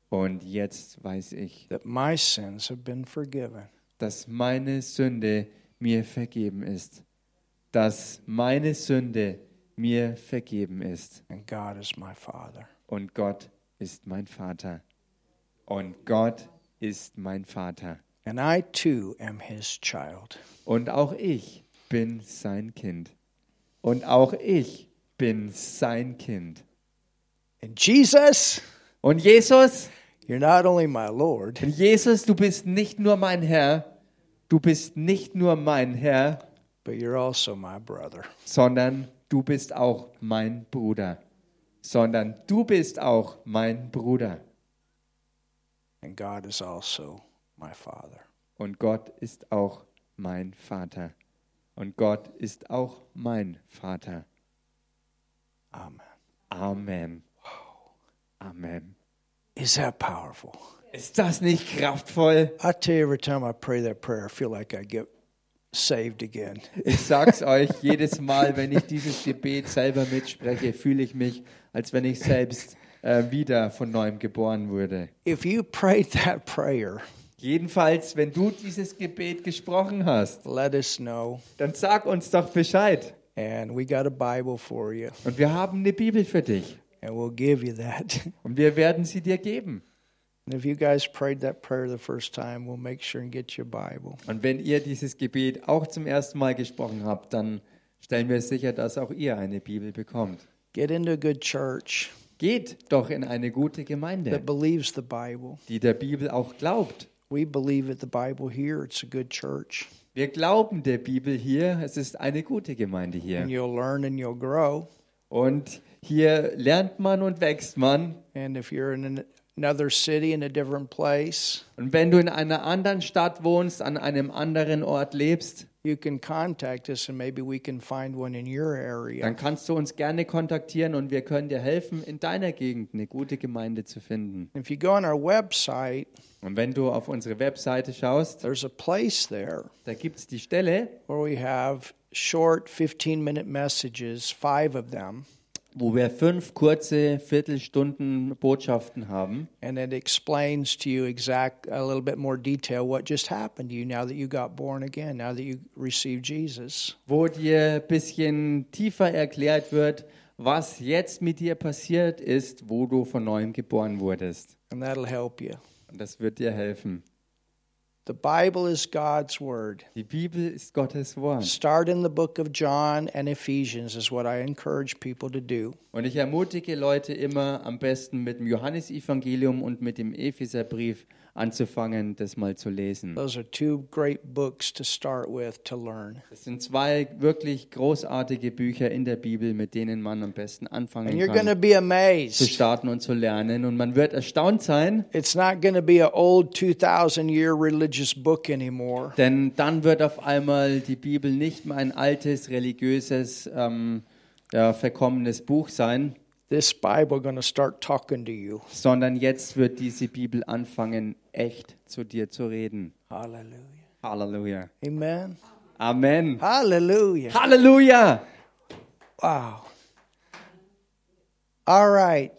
und jetzt weiß ich, that my sins have been forgiven. dass meine Sünde mir vergeben ist. Dass meine Sünde mir vergeben ist. And God is my Father. Und Gott ist mein Vater. Und Gott ist mein Vater. And I too am His child. Und auch ich bin sein Kind. Und auch ich bin sein Kind. And Jesus, Und Jesus, you're not only my Lord, Jesus, du bist nicht nur mein Herr, du bist nicht nur mein Herr, but you're also my brother. sondern du bist auch mein Bruder. Sondern du bist auch mein Bruder. And God is also my Father. Und Gott ist auch mein Vater. Und Gott ist auch mein Vater. Amen. Amen. Amen. Is that powerful? Ist das nicht kraftvoll? I tell you, every time I pray that prayer, I feel like I get saved again. Ich sag's euch, jedes Mal, wenn ich dieses Gebet selber mitspreche, fühle ich mich, als wenn ich selbst äh, wieder von neuem geboren wurde. If you prayed that prayer, Jedenfalls, wenn du dieses Gebet gesprochen hast, let us know. dann sag uns doch Bescheid. And we got a Bible for you, Und wir haben eine Bibel für dich. and we'll give you that. Und wir werden sie dir geben. Und wenn ihr dieses Gebet auch zum ersten Mal gesprochen habt, dann stellen wir sicher, dass auch ihr eine Bibel bekommt. Get into a good church Geht doch in eine gute that Gemeinde, believes the Bible. die der Bibel auch glaubt. We believe it, the Bible here. It's a good church. Wir glauben der Bibel hier, es ist eine gute Gemeinde And hier. you'll learn and you'll grow. Und hier lernt man und wächst man. And if you're in another city in a different place, Und wenn du in einer anderen Stadt wohnst, an einem anderen Ort lebst, you can contact us and maybe we can find one in your area. dann kannst du uns gerne kontaktieren und wir können dir helfen, in deiner Gegend eine gute Gemeinde zu finden. If you go on our website, Und wenn du auf unsere Webseite schaust, there's a place there da gibt es die Stelle, where we have short 15 minute messages, five of them, wo wir fünf kurze Viertelstunden Botschaften haben. and it explains to you exact a little bit more detail what just happened to you now that you got born again, now that you received Jesus. wo dir ein bisschen tiefer erklärt wird, was jetzt mit dir passiert ist, wo du von neuem geboren wurdest. And that'll help you. Und das wird dir helfen. The Bible is God's word. Die Bibel ist Gottes Wort. Start in the book of John and Ephesians is what I encourage people to do. Und ich ermutige Leute immer am besten mit dem Johannesevangelium und mit dem Epheserbrief anzufangen, das mal zu lesen. Those are two great books to start with to learn. Das sind zwei wirklich großartige Bücher in der Bibel, mit denen man am besten And anfangen you're going to kann, be zu amazed. starten und zu lernen. Und man wird erstaunt sein, It's not going to be an old 2000 year religious book anymore. Denn dann wird auf einmal die Bibel nicht mehr ein altes, religiöses, ähm, ja, verkommenes Buch sein, This Bible going to start talking to you. sondern jetzt wird diese Bibel anfangen, echt zu dir zu reden. Hallelujah. Halleluja. Amen. Amen. Hallelujah. Halleluja. Wow. All right.